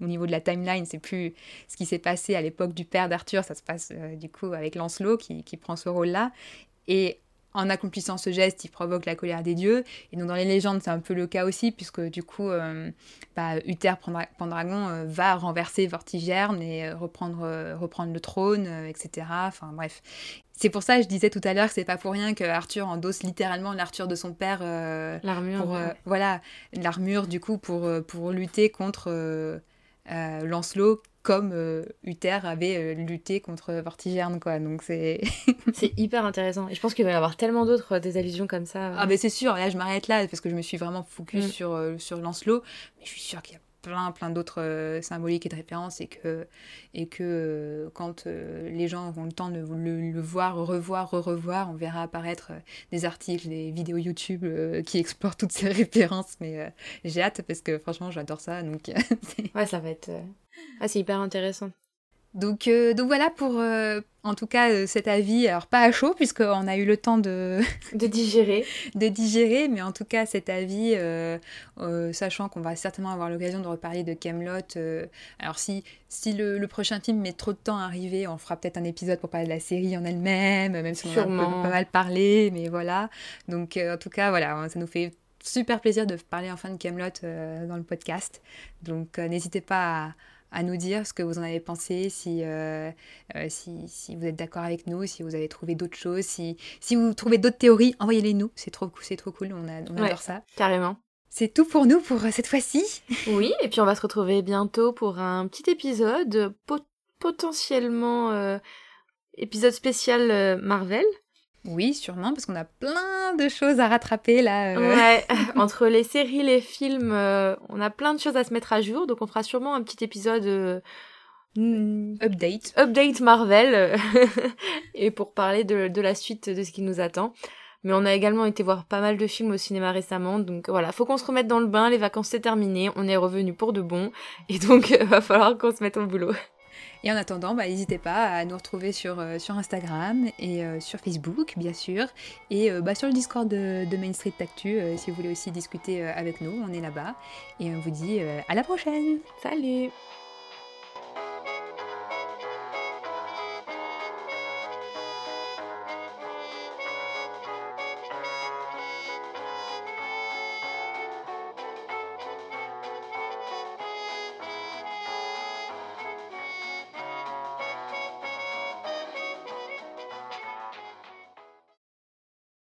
Speaker 2: au niveau de la timeline, c'est plus ce qui s'est passé à l'époque du père d'Arthur, ça se passe du coup avec Lancelot qui, qui prend ce rôle-là. Et en accomplissant ce geste, il provoque la colère des dieux. Et donc dans les légendes, c'est un peu le cas aussi, puisque du coup, euh, bah, Uther Pendragon euh, va renverser Vortigerne et euh, reprendre, reprendre le trône, etc. Enfin bref. C'est pour ça que je disais tout à l'heure que c'est pas pour rien que Arthur endosse littéralement l'armure de son père.
Speaker 1: l'armure.
Speaker 2: Voilà, l'armure du coup pour, pour lutter contre Lancelot comme euh, Uther avait euh, lutté contre Vortigerne, quoi. Donc c'est...
Speaker 1: c'est hyper intéressant. Et je pense qu'il va y avoir tellement d'autres euh, des allusions comme ça.
Speaker 2: Ah mais c'est sûr, là je m'arrête là parce que je me suis vraiment focus mm. sur, sur Lancelot. Mais je suis sûre qu'il y a plein plein d'autres symboliques et de références et que, et que quand les gens auront le temps de le, voir, revoir, re-revoir, on verra apparaître des articles, des vidéos YouTube qui explorent toutes ces références. Mais j'ai hâte parce que franchement j'adore ça. Donc,
Speaker 1: ouais, ça va être ah, c'est hyper intéressant.
Speaker 2: Donc, euh, donc voilà pour, euh, en tout cas, euh, cet avis. Alors, pas à chaud, puisqu'on a eu le temps de...
Speaker 1: de digérer.
Speaker 2: de digérer, mais en tout cas, cet avis, sachant qu'on va certainement avoir l'occasion de reparler de Camelot. alors, si, si le, prochain film met trop de temps à arriver, on fera peut-être un épisode pour parler de la série en elle-même, même si on a pas mal parlé, mais voilà. Donc, en tout cas, voilà, ça nous fait super plaisir de parler enfin de Camelot dans le podcast. Donc, n'hésitez pas à à nous dire ce que vous en avez pensé, si, euh, euh, si, si, vous êtes d'accord avec nous, si vous avez trouvé d'autres choses, si, si vous trouvez d'autres théories, envoyez-les nous, c'est trop, c'est trop cool, on, a, on adore ça.
Speaker 1: Carrément.
Speaker 2: C'est tout pour nous pour cette fois-ci.
Speaker 1: Oui, et puis on va se retrouver bientôt pour un petit épisode, potentiellement euh, épisode spécial Marvel.
Speaker 2: Oui, sûrement, parce qu'on a plein de choses à rattraper là.
Speaker 1: Euh. Ouais, entre les séries, les films, euh, on a plein de choses à se mettre à jour, donc on fera sûrement un petit épisode euh,
Speaker 2: update.
Speaker 1: Update Marvel, et pour parler de, la suite de ce qui nous attend. Mais on a également été voir pas mal de films au cinéma récemment, donc voilà, faut qu'on se remette dans le bain, les vacances c'est terminé, on est revenu pour de bon, et donc va falloir qu'on se mette au boulot.
Speaker 2: Et en attendant, bah, n'hésitez pas à nous retrouver sur, euh, Instagram et euh, sur Facebook, bien sûr, et euh, bah, sur le Discord de, de, Main Street Tactu, si vous voulez aussi discuter avec nous, on est là-bas. Et on vous dit à la prochaine.
Speaker 1: Salut